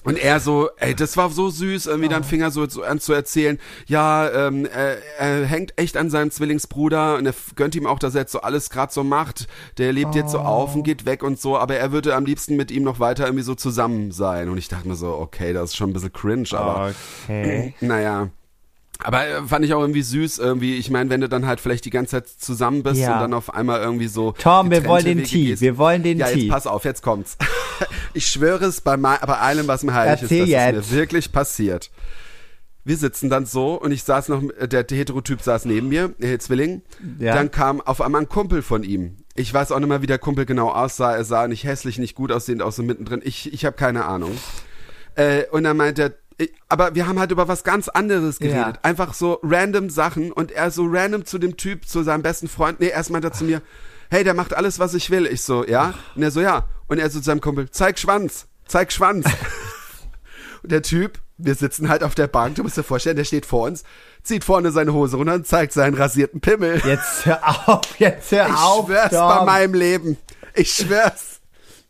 Und, er so, ey, das war so süß, irgendwie dann fing er so, so an zu erzählen, ja, ähm, er, er hängt echt an seinem Zwillingsbruder und er gönnt ihm auch, dass er jetzt so alles gerade so macht. Der lebt jetzt so auf und geht weg und so, aber er würde am liebsten mit ihm noch weiter irgendwie so zusammen sein. Und ich dachte mir so, okay, das ist schon ein bisschen cringe, aber Okay. naja. Aber äh, fand ich auch irgendwie süß, irgendwie, ich meine, wenn du dann halt vielleicht die ganze Zeit zusammen bist Ja. und dann auf einmal irgendwie so. Tom, wir wollen den Wege Tee. gehst. Wir wollen den ja, Tee. jetzt pass auf, jetzt kommt's. Ich schwöre es bei, mei- bei allem, was mir heilig Erzähl ist, dass es jetzt. mir wirklich passiert. Wir sitzen dann so und ich saß noch, der Heterotyp saß neben mir, der Zwilling. Ja. Dann kam auf einmal ein Kumpel von ihm. Ich weiß auch nicht mehr, wie der Kumpel genau aussah. Er sah nicht hässlich, nicht gut aussehend, auch so mittendrin. Ich, ich habe keine Ahnung. Äh, und dann meint er, aber wir haben halt über was ganz anderes geredet. Ja. Einfach so random Sachen und er so random zu dem Typ, zu seinem besten Freund. Nee, erst meint er zu mir, hey, der macht alles, was ich will. Ich so, ja? Und er so, ja. Und er so zu seinem Kumpel, zeig Schwanz, zeig Schwanz. und der Typ, wir sitzen halt auf der Bank, du musst dir vorstellen, der steht vor uns, zieht vorne seine Hose runter und zeigt seinen rasierten Pimmel. Jetzt hör auf, jetzt hör Ich auf. schwör's Tom. bei meinem Leben. Ich schwör's.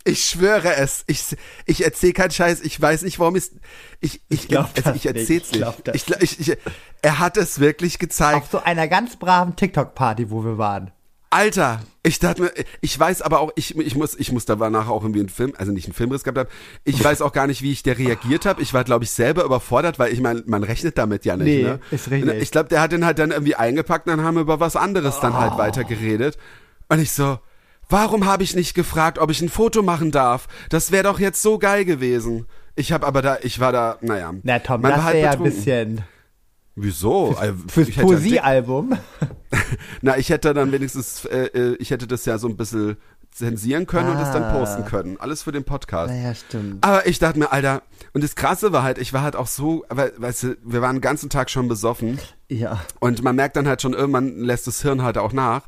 Ich schwöre es. Ich, ich erzähl keinen Scheiß. Ich weiß nicht, warum ich ich ich, glaub also das ich erzähl's nicht. Ich nicht. das Ich, ich, ich, er hat es wirklich gezeigt. Auf so einer ganz braven TikTok-Party, wo wir waren. Alter, ich dachte mir, ich weiß aber auch, ich, ich muss, ich muss danach auch irgendwie einen Film, also nicht einen Filmriss gehabt haben. Ich weiß auch gar nicht, wie ich der reagiert habe. Ich war, glaube ich, selber überfordert, weil ich meine, man rechnet damit ja nicht. Nee, ne? ist richtig. Ich glaube, der hat den halt dann irgendwie eingepackt und dann haben wir über was anderes dann Oh. halt weiter geredet. Und ich so, warum habe ich nicht gefragt, ob ich ein Foto machen darf? Das wäre doch jetzt so geil gewesen. Ich habe aber da, ich war da, naja. Na Tom, man das war halt wäre ja ein bisschen Wieso? Also, fürs ja dick- Poesiealbum. na, ich hätte dann wenigstens, äh, äh, ich hätte das ja so ein bisschen zensieren können und es dann Ah. posten können. Alles für den Podcast. Naja, stimmt. Aber ich dachte mir, Alter, und das Krasse war halt, ich war halt auch so, aber, weißt du, wir waren den ganzen Tag schon besoffen Ja. und man merkt dann halt schon, irgendwann lässt das Hirn halt auch nach.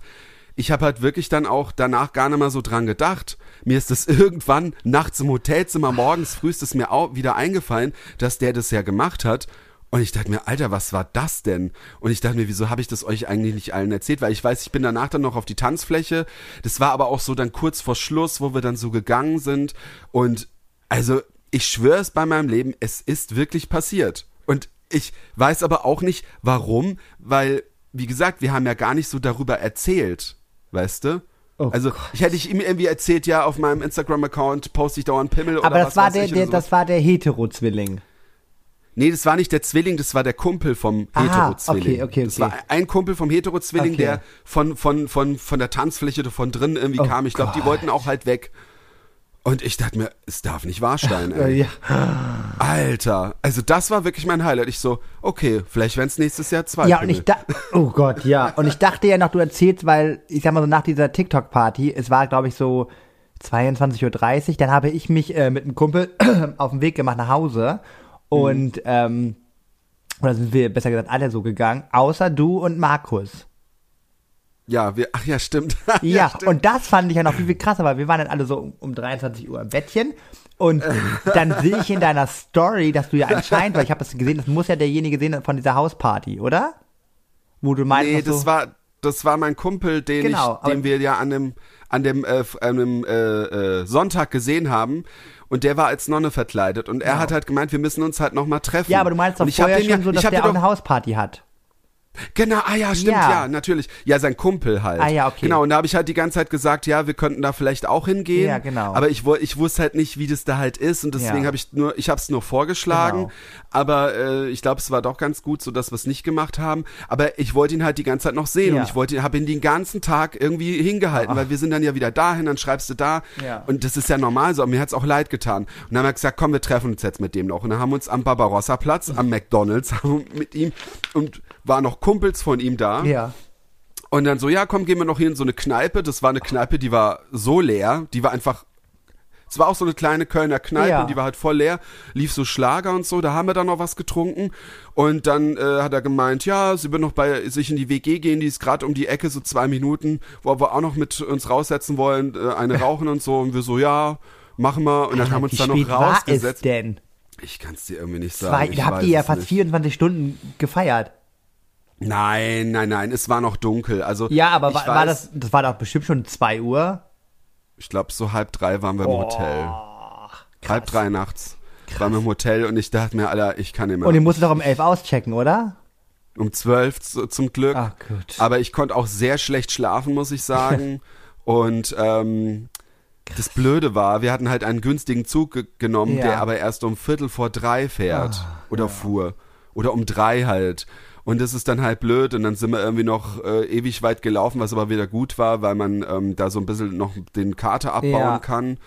Ich habe halt wirklich dann auch danach gar nicht mehr so dran gedacht. Mir ist das irgendwann nachts im Hotelzimmer, morgens früh ist es mir auch wieder eingefallen, dass der das ja gemacht hat. Und ich dachte mir, Alter, was war das denn? Und ich dachte mir, wieso habe ich das euch eigentlich nicht allen erzählt? Weil ich weiß, ich bin danach dann noch auf die Tanzfläche. Das war aber auch so dann kurz vor Schluss, wo wir dann so gegangen sind. Und also, ich schwöre es bei meinem Leben, es ist wirklich passiert. Und ich weiß aber auch nicht, warum, weil, wie gesagt, wir haben ja gar nicht so darüber erzählt. Weißt du? Oh also, ich hätte ich ihm irgendwie erzählt, ja, auf meinem Instagram-Account poste ich dauernd Pimmel oder Aber das was war der, oder der das war der Hetero-Zwilling. Nee, das war nicht der Zwilling, das war der Kumpel vom Aha, Hetero-Zwilling. okay, okay, Das okay. war ein Kumpel vom Hetero-Zwilling, Okay. der von, von, von, von der Tanzfläche oder von drin irgendwie Oh kam. Ich glaube, die Gott. wollten auch halt weg. Und ich dachte mir, es darf nicht wahr sein, ey. ja. Alter, also das war wirklich mein Highlight. Ich so, okay, vielleicht werden es nächstes Jahr zwei. Ja, und ich dachte, oh Gott, ja. Und ich dachte ja noch, du erzählst, weil, ich sag mal so, nach dieser TikTok-Party, es war, glaube ich, so 22.30 Uhr, dann habe ich mich äh, mit einem Kumpel auf den Weg gemacht nach Hause und, ähm, oder sind wir, besser gesagt, alle so gegangen, außer du und Markus. Ja, wir, ach ja, stimmt. Ja, stimmt. und das fand ich ja noch viel, viel krasser, weil wir waren dann alle so um, um 23 Uhr im Bettchen und dann sehe ich in deiner Story, dass du ja anscheinend, weil ich habe das gesehen, das muss ja derjenige sehen von dieser Hausparty, oder? Wo du meinst, Nee, dass das so, war, das war mein Kumpel, den Genau, ich, den wir ja an dem, an dem, äh, an dem äh, äh, Sonntag gesehen haben. Und der war als Nonne verkleidet. Und er hat halt gemeint, wir müssen uns halt noch mal treffen. Ja, aber du meinst doch und ich vorher schon ja, so, dass der auch eine Hausparty hat. Genau, ah ja, stimmt, Ja. ja. natürlich. Ja, sein Kumpel halt. Ah ja, okay. Genau, und da habe ich halt die ganze Zeit gesagt, ja, wir könnten da vielleicht auch hingehen. Ja, genau. Aber ich, ich wusste halt nicht, wie das da halt ist und deswegen Ja. habe ich nur, ich habe es nur vorgeschlagen. Genau. Aber äh, ich glaube, es war doch ganz gut, so dass wir es nicht gemacht haben. Aber ich wollte ihn halt die ganze Zeit noch sehen Ja. und ich wollte, habe ihn den ganzen Tag irgendwie hingehalten, weil wir sind dann ja wieder dahin, dann schreibst du da Ja. und das ist ja normal so. Aber mir hat's auch leid getan. Und dann haben wir gesagt, komm, wir treffen uns jetzt mit dem noch. Und dann haben wir uns am Barbarossa Platz, am McDonalds, mit ihm und waren noch Kumpels von ihm da. Ja. Und dann so, ja, komm, gehen wir noch hier in so eine Kneipe. Das war eine Kneipe, die war so leer. Die war einfach. Es war auch so eine kleine Kölner Kneipe, Ja. die war halt voll leer. Lief so Schlager und so. Da haben wir dann noch was getrunken. Und dann äh, hat er gemeint, ja, sie wird noch bei sich in die WG gehen. Die ist gerade um die Ecke, so zwei Minuten, wo wir auch noch mit uns raussetzen wollen, äh, eine rauchen und so. Und wir so, ja, machen wir. Und dann haben wir uns Wie da noch spät war es rausgesetzt. denn? Ich kann es dir irgendwie nicht sagen. Zwei, ich da habt ihr ja fast nicht. 24 Stunden gefeiert. Nein, nein, nein, es war noch dunkel. Also Ja, aber war, weiß, war das, das war doch bestimmt schon 2 Uhr. Ich glaube, so halb drei waren wir im Hotel. Halb drei nachts waren wir im Hotel und ich dachte mir, Alter, ich kann nicht mehr. Und ihr musstet doch um 11 auschecken, oder? um zwölf zu, zum Glück. Ach, gut. Aber ich konnte auch sehr schlecht schlafen, muss ich sagen. und ähm, das Blöde war, wir hatten halt einen günstigen Zug ge genommen, Ja. der aber erst um Viertel vor drei fährt Ah, oder fuhr. Oder um drei halt. Und das ist dann halt blöd und dann sind wir irgendwie noch äh, ewig weit gelaufen, was aber wieder gut war, weil man ähm, da so ein bisschen noch den Kater abbauen Ja. kann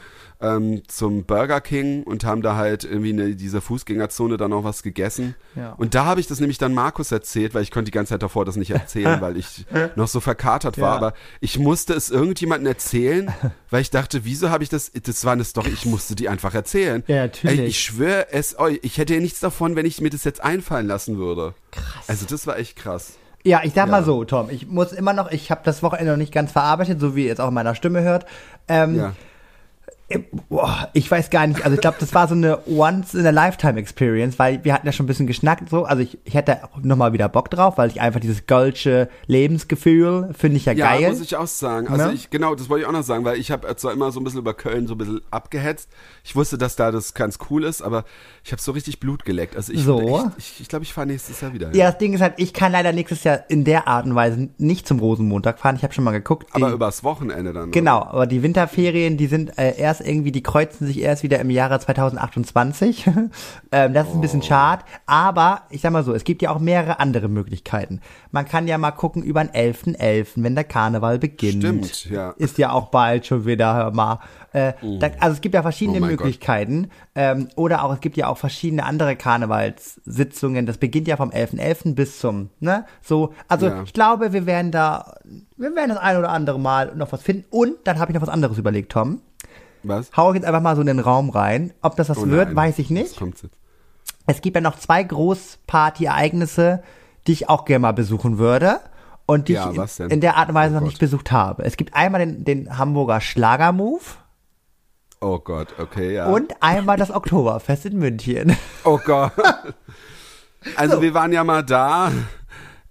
ähm, zum Burger King und haben da halt irgendwie in dieser Fußgängerzone dann noch was gegessen. Ja. Und da habe ich das nämlich dann Markus erzählt, weil ich konnte die ganze Zeit davor das nicht erzählen, weil ich noch so verkatert war. Ja. Aber ich musste es irgendjemandem erzählen, weil ich dachte, wieso habe ich das? Das war eine Story, ich musste die einfach erzählen. Ja, natürlich. Ey, ich schwöre es euch, ich hätte ja nichts davon, wenn ich mir das jetzt einfallen lassen würde. Krass. Also das war echt krass. Ja, ich sag Ja. mal so, Tom, ich muss immer noch, ich habe das Wochenende noch nicht ganz verarbeitet, so wie ihr jetzt auch in meiner Stimme hört. Ähm, Ja. Äh, ich weiß gar nicht, also ich glaube, das war so eine Once-in-a-Lifetime-Experience, weil wir hatten ja schon ein bisschen geschnackt so, also ich, ich hätte nochmal wieder Bock drauf, weil ich einfach dieses goldsche Lebensgefühl finde ich ja, Ja, geil. muss ich auch sagen. Also Ne? ich, genau, das wollte ich auch noch sagen, weil ich habe zwar immer so ein bisschen über Köln so ein bisschen abgehetzt. Ich wusste, dass da das ganz cool ist, aber ich habe so richtig Blut geleckt. Also ich So? würde echt- ich, ich glaube, ich fahre nächstes Jahr wieder. hin. ja, das Ding ist halt, ich kann leider nächstes Jahr in der Art und Weise nicht zum Rosenmontag fahren. Ich habe schon mal geguckt. aber die- übers Wochenende dann. Genau, aber die Winterferien, die sind äh, erst irgendwie, die kreuzen sich erst wieder im Jahre 2028. ähm, das ist ein Oh. bisschen schade. Aber ich sag mal so, es gibt ja auch mehrere andere Möglichkeiten. Man kann ja mal gucken über den 11.11., wenn der Karneval beginnt. Stimmt, ja. Ist ja auch bald schon wieder, hör mal. Äh, da, also es gibt ja verschiedene Oh Gott. Möglichkeiten. Ähm, oder auch, es gibt ja auch verschiedene andere Karnevalssitzungen. Das beginnt ja vom 11.11. bis zum, ne? So, also Ja. ich glaube, wir werden da, wir werden das ein oder andere Mal noch was finden. Und dann habe ich noch was anderes überlegt, Tom. Was? Hau ich jetzt einfach mal so in den Raum rein. Ob das was Oh wird, weiß ich nicht. Es gibt ja noch zwei Großparty-Ereignisse, die ich auch gerne mal besuchen würde. Und die Ja, ich in, in der Art und Weise Oh noch nicht Gott. besucht habe. Es gibt einmal den, den Hamburger Schlagermove Oh Gott, okay, ja. und einmal das Oktoberfest in München. Oh Gott. Also wir waren ja mal da.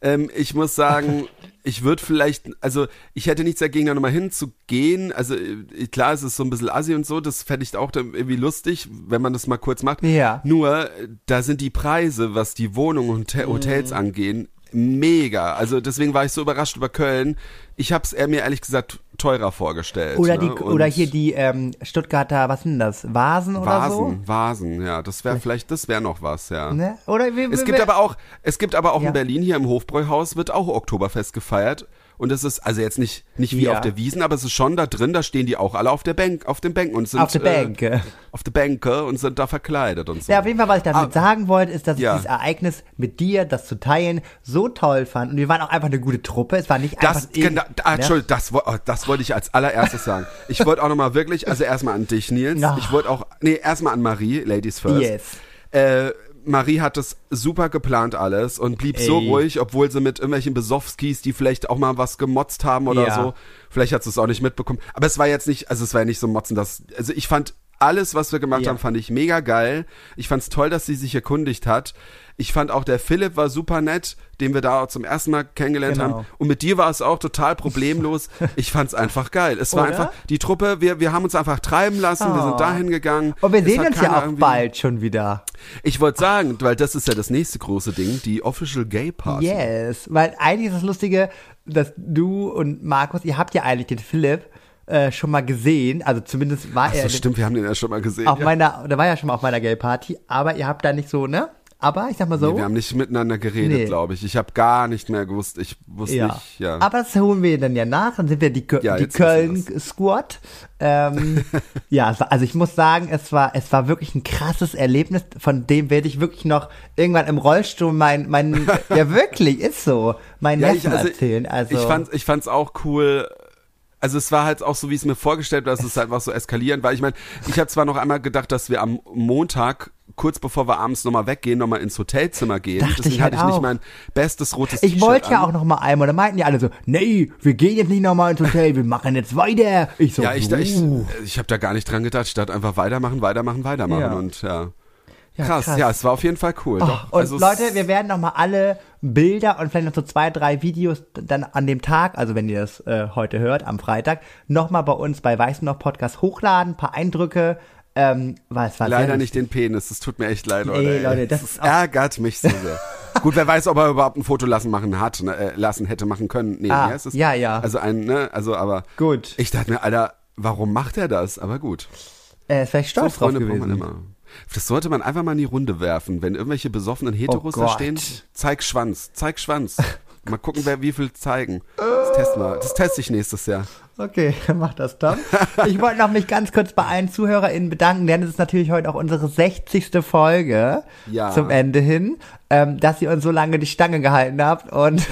Ähm, ich muss sagen, ich würde vielleicht, also ich hätte nichts dagegen, da nochmal hinzugehen. Also äh, klar, es ist so ein bisschen assi und so, das fände ich auch irgendwie lustig, wenn man das mal kurz macht. Ja. Nur, äh, da sind die Preise, was die Wohnungen und Hotel Hotels Mhm. angehen, mega. Also deswegen war ich so überrascht über Köln. Ich habe es mir ehrlich gesagt teurer vorgestellt. Oder, ne? die, oder Und- hier die ähm, Stuttgarter, was sind das? Vasen, oder so? Vasen, Vasen, ja, das wäre vielleicht, das wäre noch was, ja. Ne? Oder wir, Es wir- gibt aber auch, es gibt aber auch Ja. in Berlin hier im Hofbräuhaus wird auch Oktoberfest gefeiert Und es ist also jetzt nicht, nicht wie Ja. auf der Wiesen, aber es ist schon da drin, da stehen die auch alle auf der Bank, auf den Bänken und sind Auf der Bank. Äh, auf der Bänke und sind da verkleidet und so. Ja, auf jeden Fall, was ich damit Ah. sagen wollte, ist, dass Ja. ich dieses Ereignis mit dir, das zu teilen, so toll fand. Und wir waren auch einfach eine gute Truppe. Es war nicht Das, einfach genau, ah, ne? Entschuldigung, das, oh, das wollte ich als allererstes sagen. Ich wollte auch nochmal wirklich, also erstmal an dich, Nils. Ja. Ich wollte auch, nee, erstmal an Marie, Ladies first. Yes. Äh, Marie hat das super geplant alles und blieb so Ey. ruhig, obwohl sie mit irgendwelchen Besowskis, die vielleicht auch mal was gemotzt haben oder Ja. so. Vielleicht hat sie es auch nicht mitbekommen. Aber es war jetzt nicht, also es war ja nicht so motzen, dass, also ich fand alles, was wir gemacht Ja. haben, fand ich mega geil. Ich fand's toll, dass sie sich erkundigt hat. Ich fand auch der Philipp war super nett, den wir da zum ersten Mal kennengelernt Genau. haben. Und mit dir war es auch total problemlos. Ich fand's einfach geil. Es war Oder? einfach, die Truppe, wir, wir haben uns einfach treiben lassen, wir Oh. sind dahin gegangen. Und wir Es sehen uns ja auch irgendwie- bald schon wieder. Ich wollte sagen, weil das ist ja das nächste große Ding, die Official Gay Party. Yes. Weil eigentlich ist das Lustige, dass du und Markus, ihr habt ja eigentlich den Philipp äh, schon mal gesehen. Also zumindest war Ach er so, stimmt, wir haben den ja schon mal gesehen. auf ja. meiner, der war ja schon mal auf meiner Gay Party, aber ihr habt da nicht so, ne? Aber ich sag mal so. Nee, wir haben nicht miteinander geredet, Nee. glaube ich. Ich habe gar nicht mehr gewusst. Ich wusste ja. nicht, ja. Aber das holen wir dann ja nach. Dann sind wir die, Kö Ja, die. Köln-Squad. Ähm, ja, also ich muss sagen, es war, es war wirklich ein krasses Erlebnis, von dem werde ich wirklich noch irgendwann im Rollstuhl mein, mein, ja wirklich, ist so, mein ja, Neffen erzählen. Also, ich fand's, ich fand's auch cool. Also es war halt auch so, wie ich es mir vorgestellt habe, dass es halt einfach so eskalieren, weil ich meine, ich habe zwar noch einmal gedacht, dass wir am Montag, kurz bevor wir abends nochmal weggehen, nochmal ins Hotelzimmer gehen. Dachte Deswegen ich halt hatte ich nicht mein bestes rotes ich wollte ja auch noch mal einmal, da meinten die alle so, nee, wir gehen jetzt nicht nochmal ins Hotel, wir machen jetzt weiter. Ich so, Ja, ich, ich, uh. ich habe da gar nicht dran gedacht. Ich dachte einfach weitermachen, weitermachen, weitermachen Ja. und ja. Ja, krass. krass. ja, es war auf jeden Fall cool. Oh, und also Leute, wir werden noch mal alle Bilder und vielleicht noch so zwei, drei Videos dann an dem Tag, also wenn ihr das äh, heute hört, am Freitag, noch mal bei uns bei Weißen noch Podcast hochladen, paar Eindrücke. Ähm, es war Leider nicht den Penis, es tut mir echt leid, Nee, Leute. ey. Leute, das ist auch- ärgert mich so sehr. Gut, wer weiß, ob er überhaupt ein Foto lassen machen hat, ne, äh, lassen hätte machen können. Nee, Ah, heißt es? ja, ja. Also ein, ne, also aber Gut. ich dachte mir, Alter, warum macht er das? Aber gut. Äh, ist vielleicht So stolz drauf Freunde braucht man gewesen. immer. Das sollte man einfach mal in die Runde werfen, wenn irgendwelche besoffenen Heteros Oh da stehen. Zeig Schwanz, zeig Schwanz. Mal gucken, wer wie viel zeigen. Das testen wir. Das teste ich nächstes Jahr. Okay, mach das, Tom. Ich wollte noch mich ganz kurz bei allen ZuhörerInnen bedanken, denn es ist natürlich heute auch unsere 60. Folge Ja. zum Ende hin, ähm, dass ihr uns so lange die Stange gehalten habt und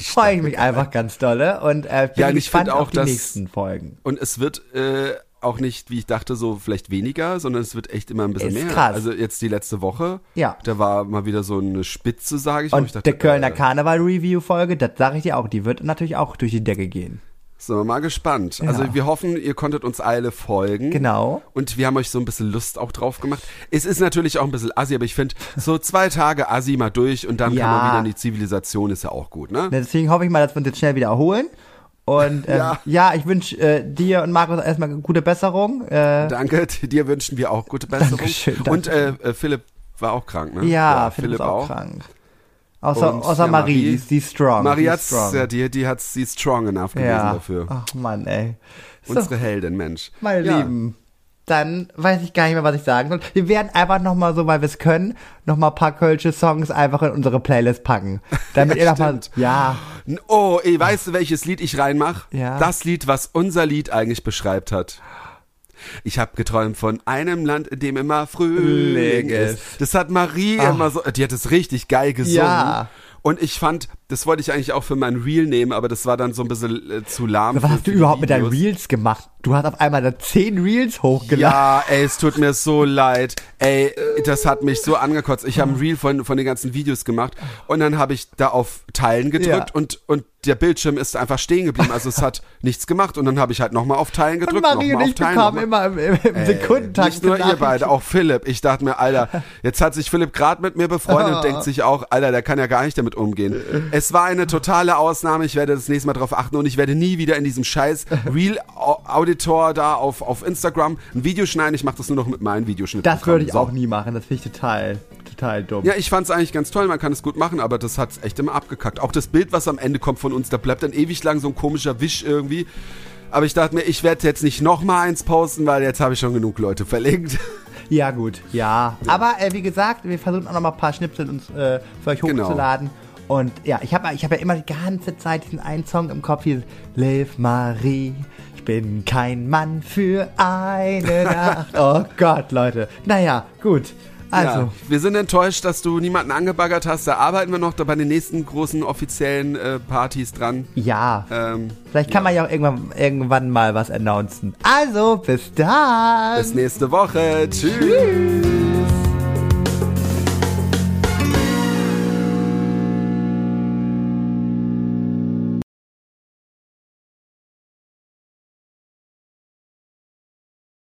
freue ich mich einfach ganz dolle und äh, bin Ja, ich gespannt auch, auf die dass- nächsten Folgen. Und es wird äh, auch nicht, wie ich dachte, so vielleicht weniger, sondern es wird echt immer ein bisschen Ist mehr. krass. Also jetzt die letzte Woche, Ja. da war mal wieder so eine Spitze, sage ich. Und ich dachte, der Kölner äh, Karneval-Review-Folge, das sage ich dir auch, die wird natürlich auch durch die Decke gehen. Sind wir mal gespannt. Also wir hoffen, ihr konntet uns alle folgen. Genau. Und wir haben euch so ein bisschen Lust auch drauf gemacht. Es ist natürlich auch ein bisschen assi, aber ich finde, so zwei Tage assi mal durch und dann Ja. kann man wieder in die Zivilisation, ist ja auch gut, ne? Deswegen hoffe ich mal, dass wir uns jetzt schnell wieder erholen. Und ähm, ja. Ja. ich wünsche äh, dir und Markus erstmal gute Besserung. Äh, Danke, dir wünschen wir auch gute Besserung. Dankeschön, Und äh, äh, Philipp war auch krank, ne? Ja, Philipp ist auch, krank. Außer, Und, außer ja, Marie, Marie- die ist die strong. Marie hat's, strong. ja, die, die hat's, sie ist strong enough gewesen ja. dafür. Ach Mann, ey. So, Unsere Heldin, Mensch. meine ja. Lieben, dann weiß ich gar nicht mehr, was ich sagen soll. Wir werden einfach nochmal so, weil wir es können, nochmal ein paar kölsche Songs einfach in unsere Playlist packen. Damit ihr nochmal, ja, Oh, ey, weißt du, welches Lied ich reinmach? Ja. Das Lied, was unser Lied eigentlich beschreibt hat. Ich habe geträumt von einem Land, in dem immer Frühling ist. Das hat Marie Ach. immer so, die hat es richtig geil gesungen. Ja. Und ich fand, das wollte ich eigentlich auch für mein Reel nehmen, aber das war dann so ein bisschen äh, zu lahm. was hast du überhaupt mit deinen Videos. Reels gemacht? Du hast auf einmal da zehn Reels hochgeladen. Ja, ey, es tut mir so leid. Ey, das hat mich so angekotzt. Ich habe ein Reel von, von den ganzen Videos gemacht und dann habe ich da auf Teilen gedrückt Ja. und, und der Bildschirm ist einfach stehen geblieben. Also es hat nichts gemacht und dann habe ich halt nochmal auf Teilen Und gedrückt. Marie noch und ich Teilen, bekamen immer im, im, im Sekundentakt. Nicht nur ihr beide, auch Philipp. Ich dachte mir, Alter, jetzt hat sich Philipp gerade mit mir befreundet und denkt sich auch, Alter, der kann ja gar nicht damit umgehen. Es war eine totale Ausnahme. Ich werde das nächste Mal drauf achten und ich werde nie wieder in diesem scheiß Real Auditor da auf, auf Instagram ein Video schneiden. Ich mache das nur noch mit meinen Videoschnitten. Das würde ich auch nie machen. Das finde ich total, total dumm. Ja, ich fand's eigentlich ganz toll, man kann es gut machen, aber das hat's echt immer abgekackt. Auch das Bild, was am Ende kommt von uns, da bleibt dann ewig lang so ein komischer Wisch irgendwie. Aber ich dachte mir, ich werde jetzt nicht noch mal eins posten, weil jetzt habe ich schon genug Leute verlinkt. Ja, gut, ja. Aber äh, wie gesagt, wir versuchen auch noch mal ein paar Schnipsel uns äh, für euch Genau. Und ja, ich habe ich hab ja immer die ganze Zeit diesen einen Song im Kopf hier. Live Marie, ich bin kein Mann für eine Nacht. Oh Gott, Leute. Naja, gut. Also, Ja, wir sind enttäuscht, dass du niemanden angebaggert hast. Da arbeiten wir noch bei den nächsten großen offiziellen äh, Partys dran. ja. Ähm, Vielleicht kann man ja auch irgendwann, irgendwann mal was announcen. Also, bis dann. bis nächste Woche. Tschüss.